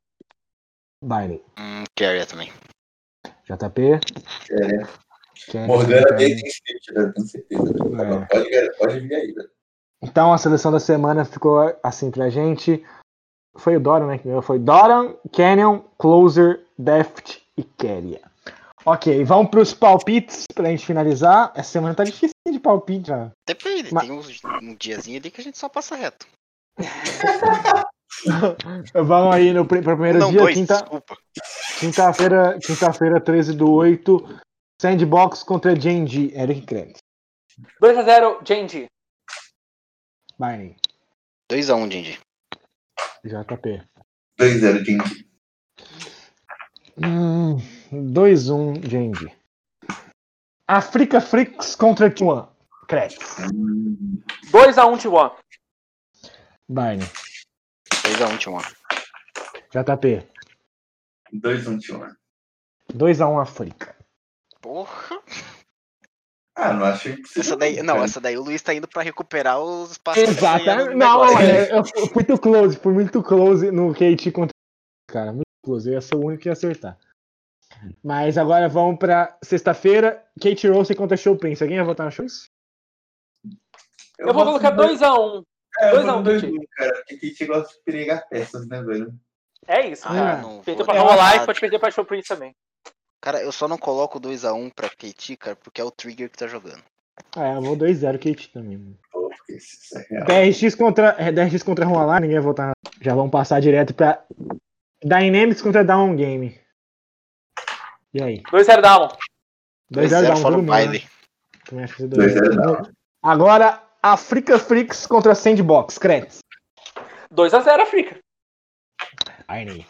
A: Barney.
D: Hum, Carrier também.
A: JP?
C: É,
A: Carrier,
C: Morgana tem tenho certeza. velho.
A: É.
C: Pode, pode vir aí, velho.
A: Então a seleção da semana ficou assim pra gente. Foi o Doran, né? Que ganhou. Foi Doran, Canyon, Closer, Deft e Keria. Ok, vamos pros palpites pra gente finalizar. Essa semana tá difícil de palpite já.
D: Depende,
A: Mas-
D: tem uns, um diazinho ali que a gente só passa reto. *laughs*
A: Vamos aí no, pro primeiro
D: Não,
A: dia,
D: dois,
A: quinta-
D: desculpa.
A: quinta-feira, quinta-feira, 13 do 8. Sandbox contra Genji, Eric Krebs.
B: 2x0, JNG.
A: Barney,
D: 2x1, um, Dindi.
A: JP.
C: 2-0, gente.
A: Hum, 2-1, Genji. Africa Freaks contra T1, Krebs.
B: 2x1, T1.
A: Barney.
D: 2x1, T1.
A: JP.
C: 2-1, Tijuana.
A: 2x1 África.
D: Porra.
C: Ah, não achei que
D: essa daí, Não, essa daí o Luiz tá indo pra recuperar os espaços.
A: Exato. Não, é, eu fui muito close, fui muito close no KT contra. Cara, muito close. Eu ia ser o único que ia acertar. Mas agora vamos pra sexta-feira. Kate Rose contra Show Prince. Alguém vai votar no Shows?
B: Eu, eu vou colocar 2x1. 2x1
C: do time. Cara, porque Kate gosta de pregar peças, né, velho?
B: É isso. Ah, né? Perdeu pra rolar e pode perder pra Show Prince também.
D: Cara, eu só não coloco 2x1 pra KT, cara, porque é o Trigger que tá jogando.
A: Ah, eu vou 2x0 KT também. Pô, é DRX contra, é, DRX contra Rolar, ninguém vai votar. Já vamos passar direto pra Dynamics contra Down Game. E aí?
B: 2x0 Down.
A: 2x0 Down,
D: fora o baile.
A: Também acho que 2x0 Agora, Africa Freaks contra Sandbox, Credits.
B: 2x0 Africa.
A: Aí,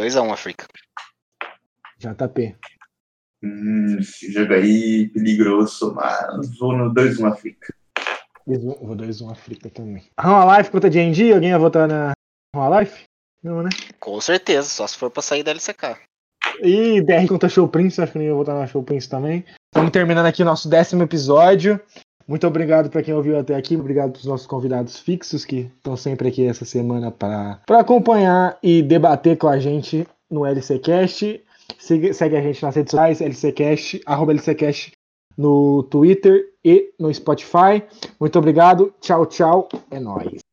D: 2x1 Africa.
A: JP.
C: Hum, esse jogo aí peligroso, mas vou no 2-1 África.
A: Vou 2-1 África também. Rama Life contra D&D? Alguém vai votar na Rama Life? Não, né?
D: Com certeza, só se for pra sair da LCK.
A: E DR contra Show Prince, acho que ninguém vai votar na Show Prince também. Estamos terminando aqui o nosso décimo episódio. Muito obrigado para quem ouviu até aqui, obrigado para os nossos convidados fixos que estão sempre aqui essa semana para acompanhar e debater com a gente no LCcast. Segue, segue a gente nas redes sociais, LCCast, arroba LCCast no Twitter e no Spotify. Muito obrigado. Tchau, tchau. É nóis.